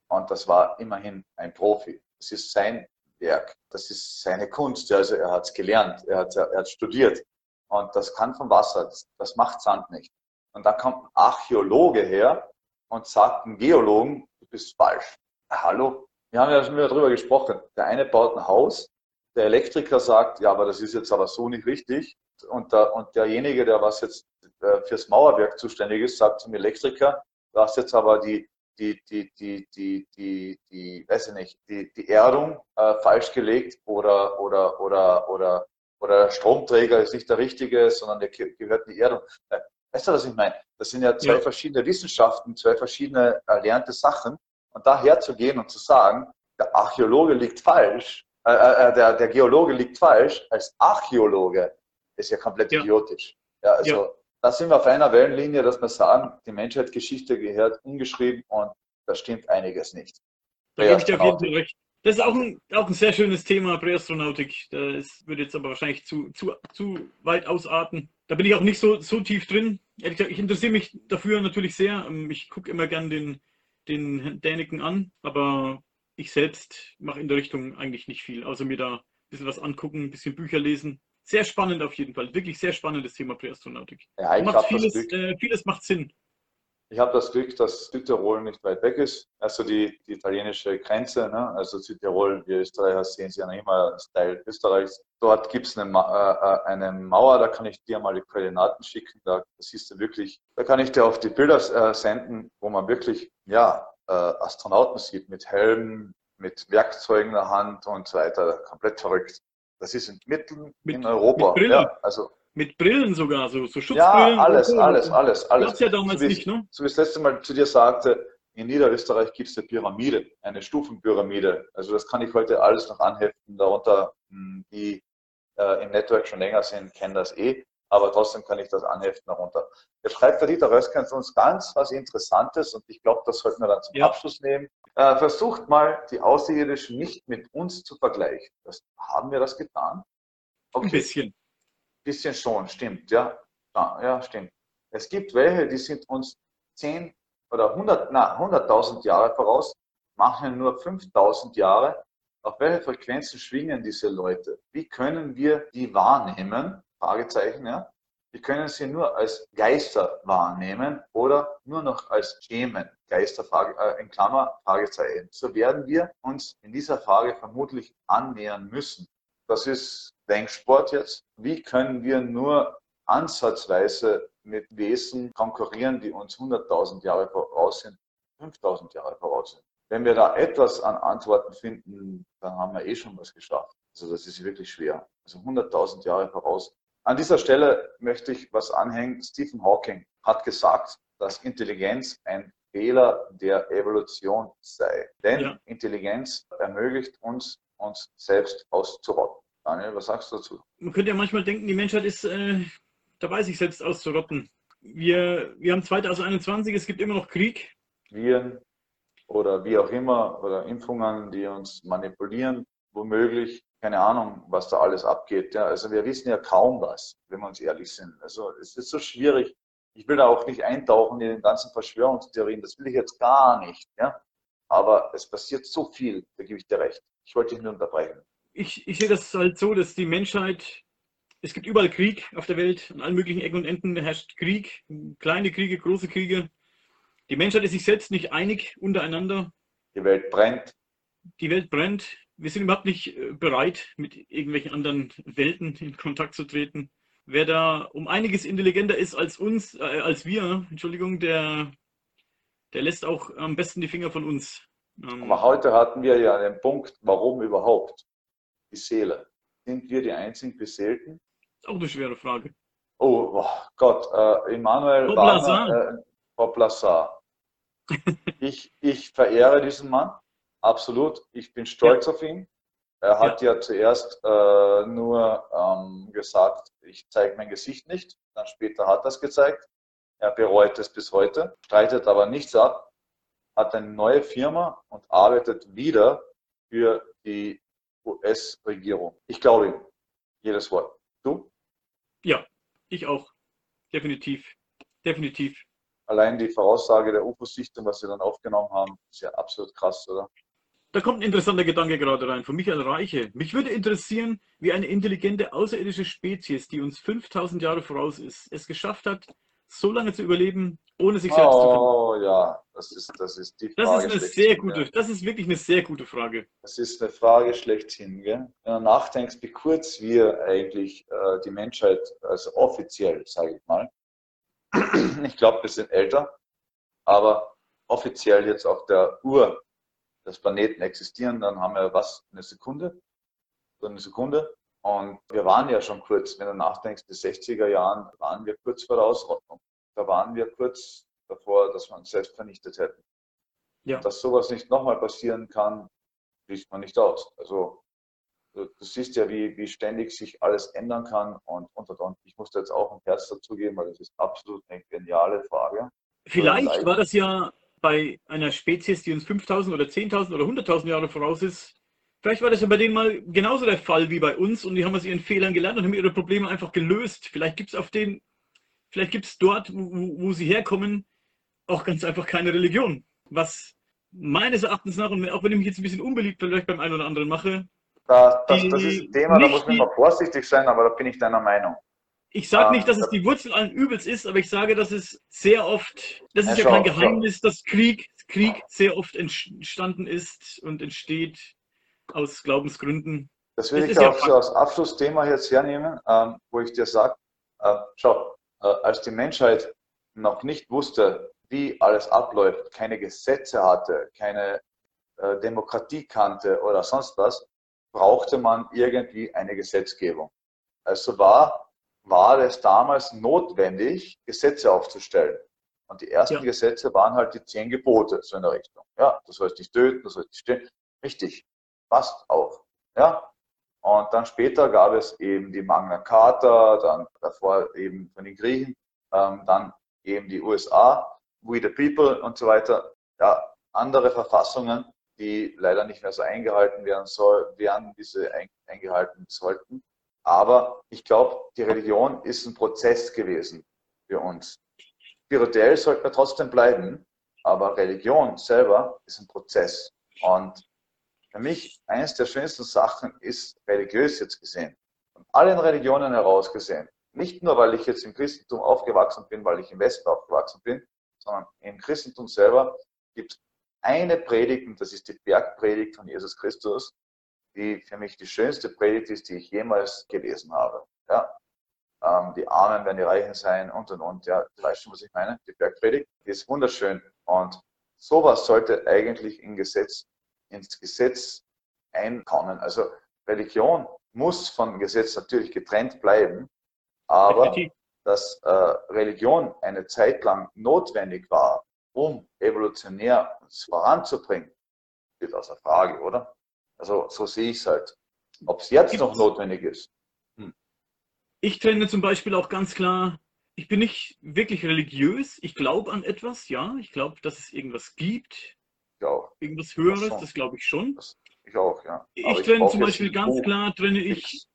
S1: und das war immerhin ein Profi, das ist sein Werk, das ist seine Kunst, also er hat es gelernt, er hat er hat studiert. Und das kann vom Wasser, das, das macht Sand nicht. Und dann kommt ein Archäologe her und sagt einem Geologen, du bist falsch. Hallo? Wir haben ja schon wieder darüber gesprochen. Der eine baut ein Haus, der Elektriker sagt, ja, aber das ist jetzt aber so nicht richtig und, der, und derjenige, der was jetzt äh, fürs Mauerwerk zuständig ist, sagt zum Elektriker, du hast jetzt aber die, die, die, die, die, die, die, weiß ich nicht, die, die Erdung äh, falsch gelegt oder, oder, oder, oder, oder der Stromträger ist nicht der richtige, sondern der gehört in die Erdung. Äh, weißt du, was ich meine? Das sind ja zwei ja. verschiedene Wissenschaften, zwei verschiedene erlernte Sachen. Und daher zu gehen und zu sagen, der Archäologe liegt falsch, äh, äh, der, der Geologe liegt falsch, als Archäologe ist ja komplett ja. idiotisch. Ja, also ja. da sind wir auf einer Wellenlinie, dass wir sagen, die Menschheitsgeschichte gehört umgeschrieben und da stimmt einiges nicht.
S2: Da gebe ich dir auf jeden Fall recht. Das ist auch ein, auch ein sehr schönes Thema, Präastronautik. Das würde jetzt aber wahrscheinlich zu, zu, zu weit ausarten. Da bin ich auch nicht so, so tief drin. Ehrlich gesagt, ich interessiere mich dafür natürlich sehr. Ähm, ich gucke immer gern den, den Däniken an, aber ich selbst mache in der Richtung eigentlich nicht viel, außer mir da ein bisschen was angucken, ein bisschen Bücher lesen sehr spannend auf jeden Fall. Wirklich sehr spannendes Thema Präastronautik. Ja, macht vieles, äh, vieles macht Sinn.
S1: Ich habe das Glück, dass Südtirol nicht weit weg ist. Also die, die italienische Grenze, ne? also Südtirol, wir Österreicher sehen sie ja noch immer als Teil Österreichs. Dort gibt es eine, äh, eine, Mauer, da kann ich dir mal die Koordinaten schicken. Da siehst du wirklich, da kann ich dir auf die Bilder äh, senden, wo man wirklich ja, äh, Astronauten sieht mit Helmen, mit Werkzeugen in der Hand und so weiter. Komplett verrückt. Das ist mitten mit, in Europa.
S2: Mit Brillen,
S1: ja,
S2: also, mit Brillen sogar, so, so Schutzbrillen.
S1: Ja, alles, alles, alles, alles.
S2: Gab's ja damals so nicht, ne?
S1: So wie ich das letzte Mal zu dir sagte, in Niederösterreich gibt es eine Pyramide, eine Stufenpyramide. Also das kann ich heute alles noch anheften. Darunter, hm, die äh, im Network schon länger sind, kennen das eh. Aber trotzdem kann ich das anheften darunter. Jetzt schreibt der Dieter Röskens uns ganz was Interessantes und ich glaube, das sollten wir dann zum ja. Abschluss nehmen. Äh, versucht mal, die Außerirdischen nicht mit uns zu vergleichen. Das, haben wir das getan?
S2: Okay. Ein bisschen.
S1: Bisschen schon, stimmt, ja. Ja, ja stimmt. Es gibt welche, die sind uns 10 oder 100, na, 100.000 Jahre voraus, machen nur 5.000 Jahre. Auf welche Frequenzen schwingen diese Leute? Wie können wir die wahrnehmen? Fragezeichen, ja. Wir können sie nur als Geister wahrnehmen oder nur noch als Schemen, Geister äh, in Klammer, Fragezeichen. So werden wir uns in dieser Frage vermutlich annähern müssen. Das ist Denksport jetzt. Wie können wir nur ansatzweise mit Wesen konkurrieren, die uns 100.000 Jahre voraus sind, 5.000 Jahre voraus sind? Wenn wir da etwas an Antworten finden, dann haben wir eh schon was geschafft. Also das ist wirklich schwer. Also 100.000 Jahre voraus an dieser Stelle möchte ich was anhängen. Stephen Hawking hat gesagt, dass Intelligenz ein Fehler der Evolution sei. Denn ja. Intelligenz ermöglicht uns, uns selbst auszurotten. Daniel, was sagst du dazu?
S2: Man könnte ja manchmal denken, die Menschheit ist äh, dabei, sich selbst auszurotten. Wir, wir haben 2021, es gibt immer noch Krieg.
S1: Viren. oder wie auch immer, oder Impfungen, die uns manipulieren, womöglich. Keine Ahnung, was da alles abgeht. Ja, also wir wissen ja kaum was, wenn wir uns ehrlich sind. Also es ist so schwierig. Ich will da auch nicht eintauchen in den ganzen Verschwörungstheorien. Das will ich jetzt gar nicht. Ja? Aber es passiert so viel, da gebe ich dir recht. Ich wollte dich nur unterbrechen.
S2: Ich, ich sehe das halt so, dass die Menschheit, es gibt überall Krieg auf der Welt, an allen möglichen Ecken und Enden herrscht Krieg, kleine Kriege, große Kriege. Die Menschheit ist sich selbst nicht einig untereinander.
S1: Die Welt brennt.
S2: Die Welt brennt. Wir sind überhaupt nicht äh, bereit, mit irgendwelchen anderen Welten in Kontakt zu treten. Wer da um einiges intelligenter ist als uns, äh, als wir, Entschuldigung, der, der lässt auch am besten die Finger von uns.
S1: Ähm, Aber heute hatten wir ja den Punkt, warum überhaupt? Die Seele. Sind wir die einzigen Beseelten?
S2: Das ist auch eine schwere Frage.
S1: Oh, oh Gott, äh, Immanuel Warner, äh, ich, ich verehre diesen Mann, absolut. Ich bin stolz ja. auf ihn. Er hat ja, ja zuerst äh, nur ähm, gesagt, ich zeige mein Gesicht nicht. Dann später hat er es gezeigt. Er bereut es bis heute, streitet aber nichts ab, hat eine neue Firma und arbeitet wieder für die US-Regierung. Ich glaube ihm. Jedes Wort. Du?
S2: Ja, ich auch. Definitiv. Definitiv.
S1: Allein die Voraussage der UFO-Sichtung, was sie dann aufgenommen haben, ist ja absolut krass, oder?
S2: Da kommt ein interessanter Gedanke gerade rein von Michael Reiche. Mich würde interessieren, wie eine intelligente außerirdische Spezies, die uns 5000 Jahre voraus ist, es geschafft hat, so lange zu überleben, ohne sich selbst
S1: oh,
S2: zu
S1: finden. Oh ja, das ist, das ist die
S2: Frage. Das ist eine sehr gute, ja. das ist wirklich eine sehr gute Frage.
S1: Das ist eine Frage schlechthin. Gell? Wenn du nachdenkst, wie kurz wir eigentlich äh, die Menschheit, also offiziell, sage ich mal, ich glaube, wir sind älter, aber offiziell jetzt auf der Uhr des Planeten existieren, dann haben wir was, eine Sekunde, so eine Sekunde. Und wir waren ja schon kurz, wenn du nachdenkst, die 60er Jahren waren wir kurz vor der Ausrottung. Da waren wir kurz davor, dass wir uns selbst vernichtet hätten. Ja. Dass sowas nicht nochmal passieren kann, schließt man nicht aus. Also du, du, siehst ja, wie, wie ständig sich alles ändern kann und, und, und. Ich musste jetzt auch ein Herz dazugeben, weil das ist absolut eine geniale Frage.
S2: Vielleicht war das ja bei einer Spezies, die uns 5000 oder 10.000 oder 100.000 Jahre voraus ist, vielleicht war das ja bei denen mal genauso der Fall wie bei uns und die haben aus ihren Fehlern gelernt und haben ihre Probleme einfach gelöst. Vielleicht gibt es auf den, vielleicht gibt es dort, wo, wo sie herkommen, auch ganz einfach keine Religion. Was meines Erachtens nach, und auch wenn ich mich jetzt ein bisschen unbeliebt vielleicht beim einen oder anderen mache,
S1: da, das, das, ist ein Thema, da muss man mal vorsichtig sein, aber da bin ich deiner Meinung.
S2: Ich sage nicht, dass es die Wurzel allen Übels ist, aber ich sage, dass es sehr oft, das ist ja, ja kein Geheimnis, dass Krieg, Krieg sehr oft entstanden ist und entsteht aus Glaubensgründen.
S1: Das will das ich auch ja so als Abschlussthema jetzt hernehmen, ähm, wo ich dir sage, äh, schau, äh, als die Menschheit noch nicht wusste, wie alles abläuft, keine Gesetze hatte, keine äh, Demokratie kannte oder sonst was, brauchte man irgendwie eine Gesetzgebung. Also war war es damals notwendig, Gesetze aufzustellen. Und die ersten ja. Gesetze waren halt die zehn Gebote, so in der Richtung. Ja, du sollst nicht töten, du sollst nicht stehen. Richtig, passt auch. Ja. Und dann später gab es eben die Magna Carta, dann davor eben von den Griechen, ähm, dann eben die USA, We the People und so weiter. Ja, andere Verfassungen, die leider nicht mehr so eingehalten werden soll, werden diese eingehalten sollten. Aber ich glaube, die Religion ist ein Prozess gewesen für uns. Spirituell sollten wir trotzdem bleiben, aber Religion selber ist ein Prozess. Und für mich eines der schönsten Sachen ist religiös jetzt gesehen, von allen Religionen heraus gesehen. Nicht nur, weil ich jetzt im Christentum aufgewachsen bin, weil ich im Westen aufgewachsen bin, sondern im Christentum selber gibt es eine Predigt, und das ist die Bergpredigt von Jesus Christus, die für mich die schönste Predigt ist, die ich jemals gelesen habe. Ja. Ähm, die Armen werden die Reichen sein und und und. Ja, du weißt schon, was ich meine. Die Bergpredigt, die ist wunderschön. Und sowas sollte eigentlich in Gesetz, ins Gesetz einkommen. Also Religion muss vom Gesetz natürlich getrennt bleiben, aber dass äh, Religion eine Zeit lang notwendig war, um evolutionär uns voranzubringen, steht außer Frage, oder? Also so sehe ich es halt. Ob es jetzt noch notwendig ist. Hm.
S2: Ich trenne zum Beispiel auch ganz klar, ich bin nicht wirklich religiös. Ich glaube an etwas, ja. Ich glaube, dass es irgendwas gibt. irgendwas Höheres, das, das glaube ich schon. Das,
S1: ich auch, ja.
S2: ich, ich trenne zum Beispiel ganz klar, trenne ich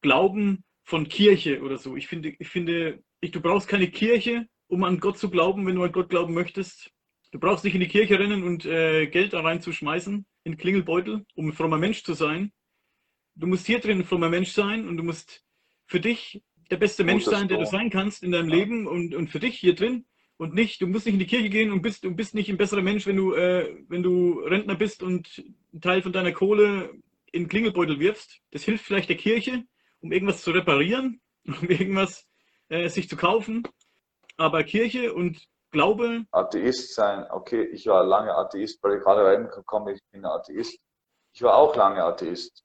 S2: Glauben von Kirche oder so. Ich finde, ich finde, ich, du brauchst keine Kirche, um an Gott zu glauben, wenn du an Gott glauben möchtest. Du brauchst nicht in die Kirche rennen und äh, Geld da reinzuschmeißen, in Klingelbeutel, um ein frommer Mensch zu sein. Du musst hier drin ein frommer Mensch sein und du musst für dich der beste Mensch sein, der du sein kannst in deinem ja. Leben und, und für dich hier drin und nicht, du musst nicht in die Kirche gehen und bist, du bist nicht ein besserer Mensch, wenn du, äh, wenn du Rentner bist und einen Teil von deiner Kohle in den Klingelbeutel wirfst. Das hilft vielleicht der Kirche, um irgendwas zu reparieren, um irgendwas äh, sich zu kaufen. Aber Kirche und Glaube.
S1: Atheist sein, okay, ich war lange Atheist, weil ich gerade reingekommen ich bin Atheist. Ich war auch lange Atheist.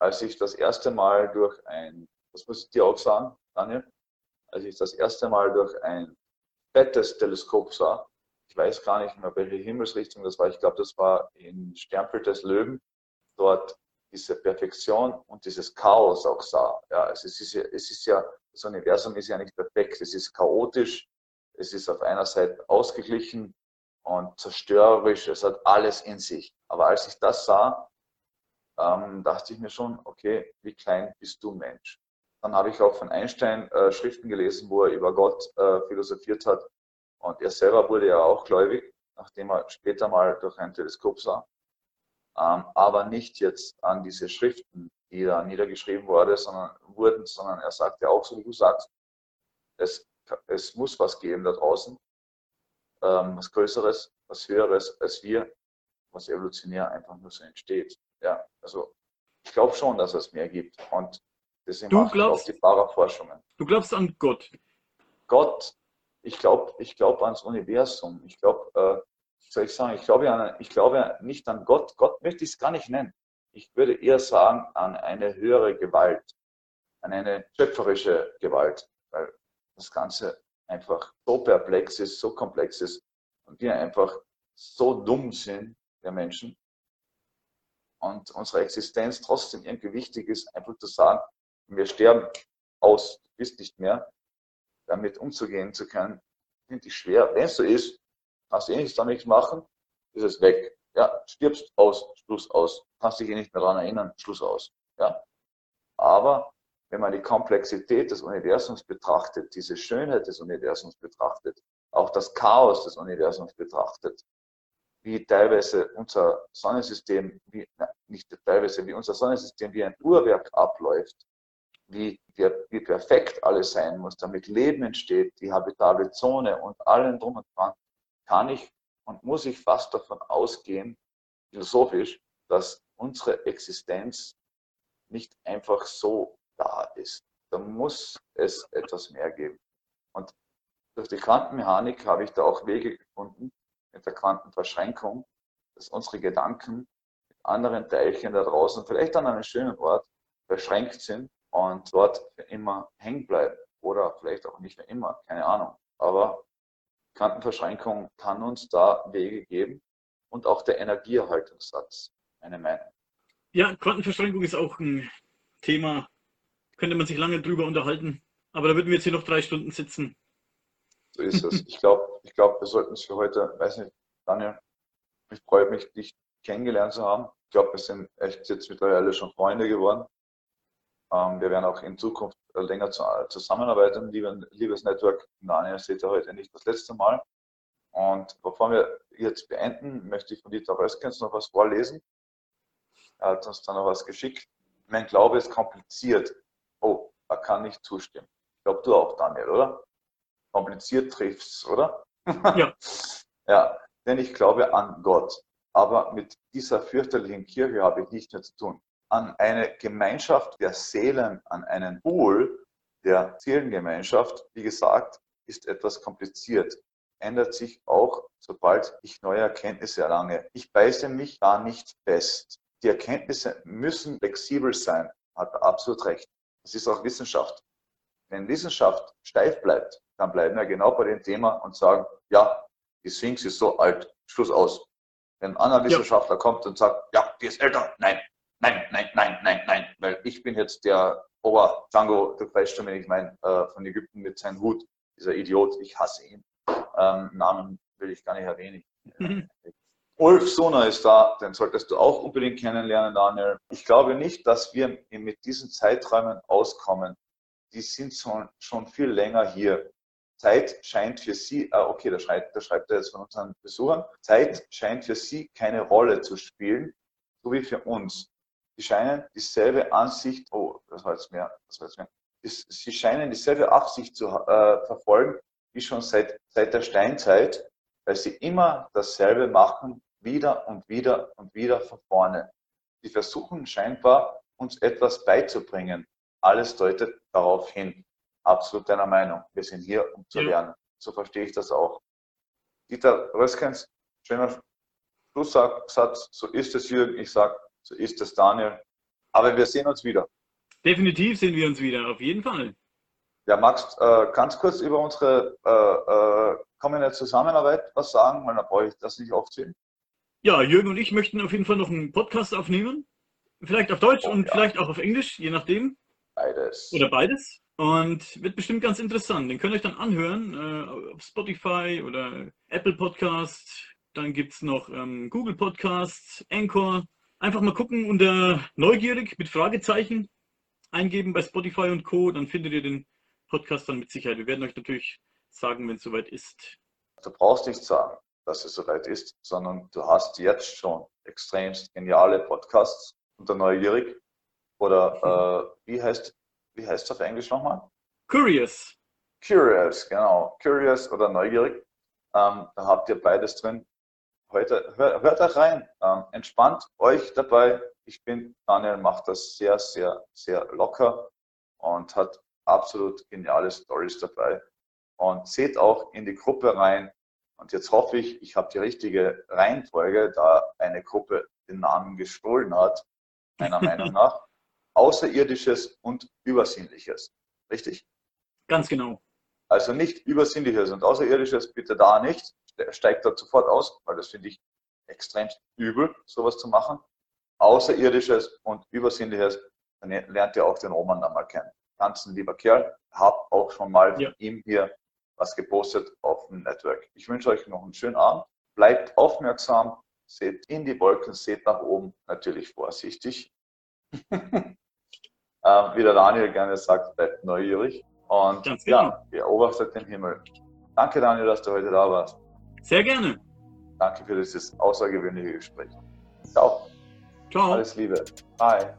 S1: Als ich das erste Mal durch ein, das muss ich dir auch sagen, Daniel, als ich das erste Mal durch ein fettes Teleskop sah, ich weiß gar nicht mehr, welche Himmelsrichtung das war, ich glaube, das war in Sternbild des Löwen, dort diese Perfektion und dieses Chaos auch sah. Ja, es ist ja, es ist ja, das Universum ist ja nicht perfekt, es ist chaotisch, es ist auf einer Seite ausgeglichen und zerstörerisch, es hat alles in sich. Aber als ich das sah, ähm, dachte ich mir schon, okay, wie klein bist du Mensch? Dann habe ich auch von Einstein äh, Schriften gelesen, wo er über Gott äh, philosophiert hat. Und er selber wurde ja auch gläubig, nachdem er später mal durch ein Teleskop sah. Ähm, aber nicht jetzt an diese Schriften, die da niedergeschrieben wurde, sondern, wurden, sondern er sagte auch, so wie du sagst, es, es muss was geben da draußen, ähm, was Größeres, was Höheres als wir, was evolutionär einfach nur so entsteht. Ja, also ich glaube schon, dass es mehr gibt. Und deswegen
S2: du glaubst,
S1: auch die Paraforschungen.
S2: Du glaubst an Gott?
S1: Gott, ich glaube ich glaub ans Universum. Ich glaube, äh, soll ich sagen, ich glaube, an, ich glaube nicht an Gott. Gott möchte ich es gar nicht nennen. Ich würde eher sagen an eine höhere Gewalt, an eine schöpferische Gewalt, weil das Ganze einfach so perplex ist, so komplex ist und wir einfach so dumm sind, wir Menschen, und unsere Existenz trotzdem irgendwie wichtig ist, einfach zu sagen, wir sterben aus, du bist nicht mehr, damit umzugehen zu können, finde ich schwer. Wenn es so ist, kannst du eh nichts damit machen, ist es weg. Ja, stirbst aus, Schluss aus. Kannst dich eh nicht mehr daran erinnern, Schluss aus. Ja. Aber wenn man die Komplexität des Universums betrachtet, diese Schönheit des Universums betrachtet, auch das Chaos des Universums betrachtet, wie teilweise unser Sonnensystem, wie, na, nicht teilweise, wie unser Sonnensystem wie ein Uhrwerk abläuft, wie, wie perfekt alles sein muss, damit Leben entsteht, die habitable Zone und allen drum und dran, kann ich und muss ich fast davon ausgehen, philosophisch, dass unsere Existenz nicht einfach so da ist. Da muss es etwas mehr geben. Und durch die Quantenmechanik habe ich da auch Wege gefunden, mit der Quantenverschränkung, dass unsere Gedanken mit anderen Teilchen da draußen, vielleicht an einem schönen Ort, verschränkt sind und dort für immer hängen bleiben. Oder vielleicht auch nicht für immer, keine Ahnung. Aber Quantenverschränkung kann uns da Wege geben und auch der Energieerhaltungssatz, meine Meinung.
S2: Ja, Quantenverschränkung ist auch ein Thema, könnte man sich lange drüber unterhalten, aber da würden wir jetzt hier noch drei Stunden sitzen.
S1: So ist es. Ich glaube, ich glaub, wir sollten es für heute, weiß nicht, Daniel, ich freue mich, dich kennengelernt zu haben. Ich glaube, wir sind echt jetzt mittlerweile schon Freunde geworden. Ähm, wir werden auch in Zukunft äh, länger zu, äh, zusammenarbeiten, liebes Network. Daniel seht ihr heute nicht das letzte Mal. Und bevor wir jetzt beenden, möchte ich von Dieter Röskens noch was vorlesen. Er hat uns dann noch was geschickt. Mein Glaube ist kompliziert. Kann nicht zustimmen. Ich glaube, du auch, Daniel, oder? Kompliziert triffst, oder?
S2: Ja.
S1: ja, denn ich glaube an Gott. Aber mit dieser fürchterlichen Kirche habe ich nichts mehr zu tun an eine Gemeinschaft der Seelen, an einen Pool der Seelengemeinschaft, wie gesagt, ist etwas kompliziert. Ändert sich auch, sobald ich neue Erkenntnisse erlange. Ich beiße mich da nicht fest. Die Erkenntnisse müssen flexibel sein, hat er absolut recht. Das ist auch Wissenschaft. Wenn Wissenschaft steif bleibt, dann bleiben wir genau bei dem Thema und sagen, ja, die Sphinx ist so alt, Schluss aus. Wenn ein anderer Wissenschaftler ja. kommt und sagt, ja, die ist älter, nein, nein, nein, nein, nein, nein, weil ich bin jetzt der Ober Django, du weißt schon, wenn ich meine, äh, von Ägypten mit seinem Hut, dieser Idiot, ich hasse ihn. Ähm, Namen will ich gar nicht erwähnen. Mhm. Ulf Sona ist da, den solltest du auch unbedingt kennenlernen, Daniel. Ich glaube nicht, dass wir mit diesen Zeiträumen auskommen. Die sind schon, viel länger hier. Zeit scheint für sie, ah, okay, da schreibt, da schreibt er jetzt von unseren Besuchern, Zeit scheint für sie keine Rolle zu spielen, so wie für uns. Sie scheinen dieselbe Ansicht, oh, das war jetzt mehr, das war jetzt mehr. Sie scheinen dieselbe Absicht zu äh, verfolgen, wie schon seit, seit der Steinzeit, weil sie immer dasselbe machen, wieder und wieder und wieder von vorne. Sie versuchen scheinbar, uns etwas beizubringen. Alles deutet darauf hin. Absolut deiner Meinung. Wir sind hier, um zu lernen. So verstehe ich das auch. Dieter Röskens, schöner Schlusssatz. So ist es, Jürgen. Ich sage, so ist es, Daniel. Aber wir sehen uns wieder.
S2: Definitiv sehen wir uns wieder, auf jeden Fall.
S1: Ja, magst äh, ganz kurz über unsere äh, äh, kommende Zusammenarbeit was sagen, weil dann brauche ich das nicht aufzählen.
S2: Ja, Jürgen und ich möchten auf jeden Fall noch einen Podcast aufnehmen. Vielleicht auf Deutsch oh, und ja. vielleicht auch auf Englisch, je nachdem.
S1: Beides.
S2: Oder beides. Und wird bestimmt ganz interessant. Den könnt ihr euch dann anhören äh, auf Spotify oder Apple Podcast. Dann gibt es noch ähm, Google Podcast, Anchor. Einfach mal gucken unter neugierig mit Fragezeichen eingeben bei Spotify und Co. Dann findet ihr den Podcast dann mit Sicherheit. Wir werden euch natürlich sagen, wenn es soweit ist.
S1: Du brauchst nicht sagen dass es soweit ist, sondern du hast jetzt schon extremst geniale Podcasts unter Neugierig. Oder äh, wie heißt wie heißt es auf Englisch nochmal?
S2: Curious.
S1: Curious, genau. Curious oder Neugierig. Ähm, da habt ihr beides drin. Heute hört, hört euch rein. Ähm, entspannt euch dabei. Ich bin, Daniel macht das sehr, sehr, sehr locker und hat absolut geniale Stories dabei. Und seht auch in die Gruppe rein. Und jetzt hoffe ich, ich habe die richtige Reihenfolge, da eine Gruppe den Namen gestohlen hat, meiner Meinung nach. Außerirdisches und Übersinnliches. Richtig?
S2: Ganz genau.
S1: Also nicht Übersinnliches und Außerirdisches bitte da nicht. Steigt dort sofort aus, weil das finde ich extrem übel, sowas zu machen. Außerirdisches und Übersinnliches, dann lernt ihr auch den Roman dann mal kennen. Ganz ein lieber Kerl, hab auch schon mal ja. von ihm hier was gepostet auf dem Network. Ich wünsche euch noch einen schönen Abend. Bleibt aufmerksam, seht in die Wolken, seht nach oben, natürlich vorsichtig. ähm, wie der Daniel gerne sagt, bleibt neugierig und Ganz ja, beobachtet den Himmel. Danke, Daniel, dass du heute da warst.
S2: Sehr gerne.
S1: Danke für dieses außergewöhnliche Gespräch. Ciao. Ciao. Alles Liebe. Bye.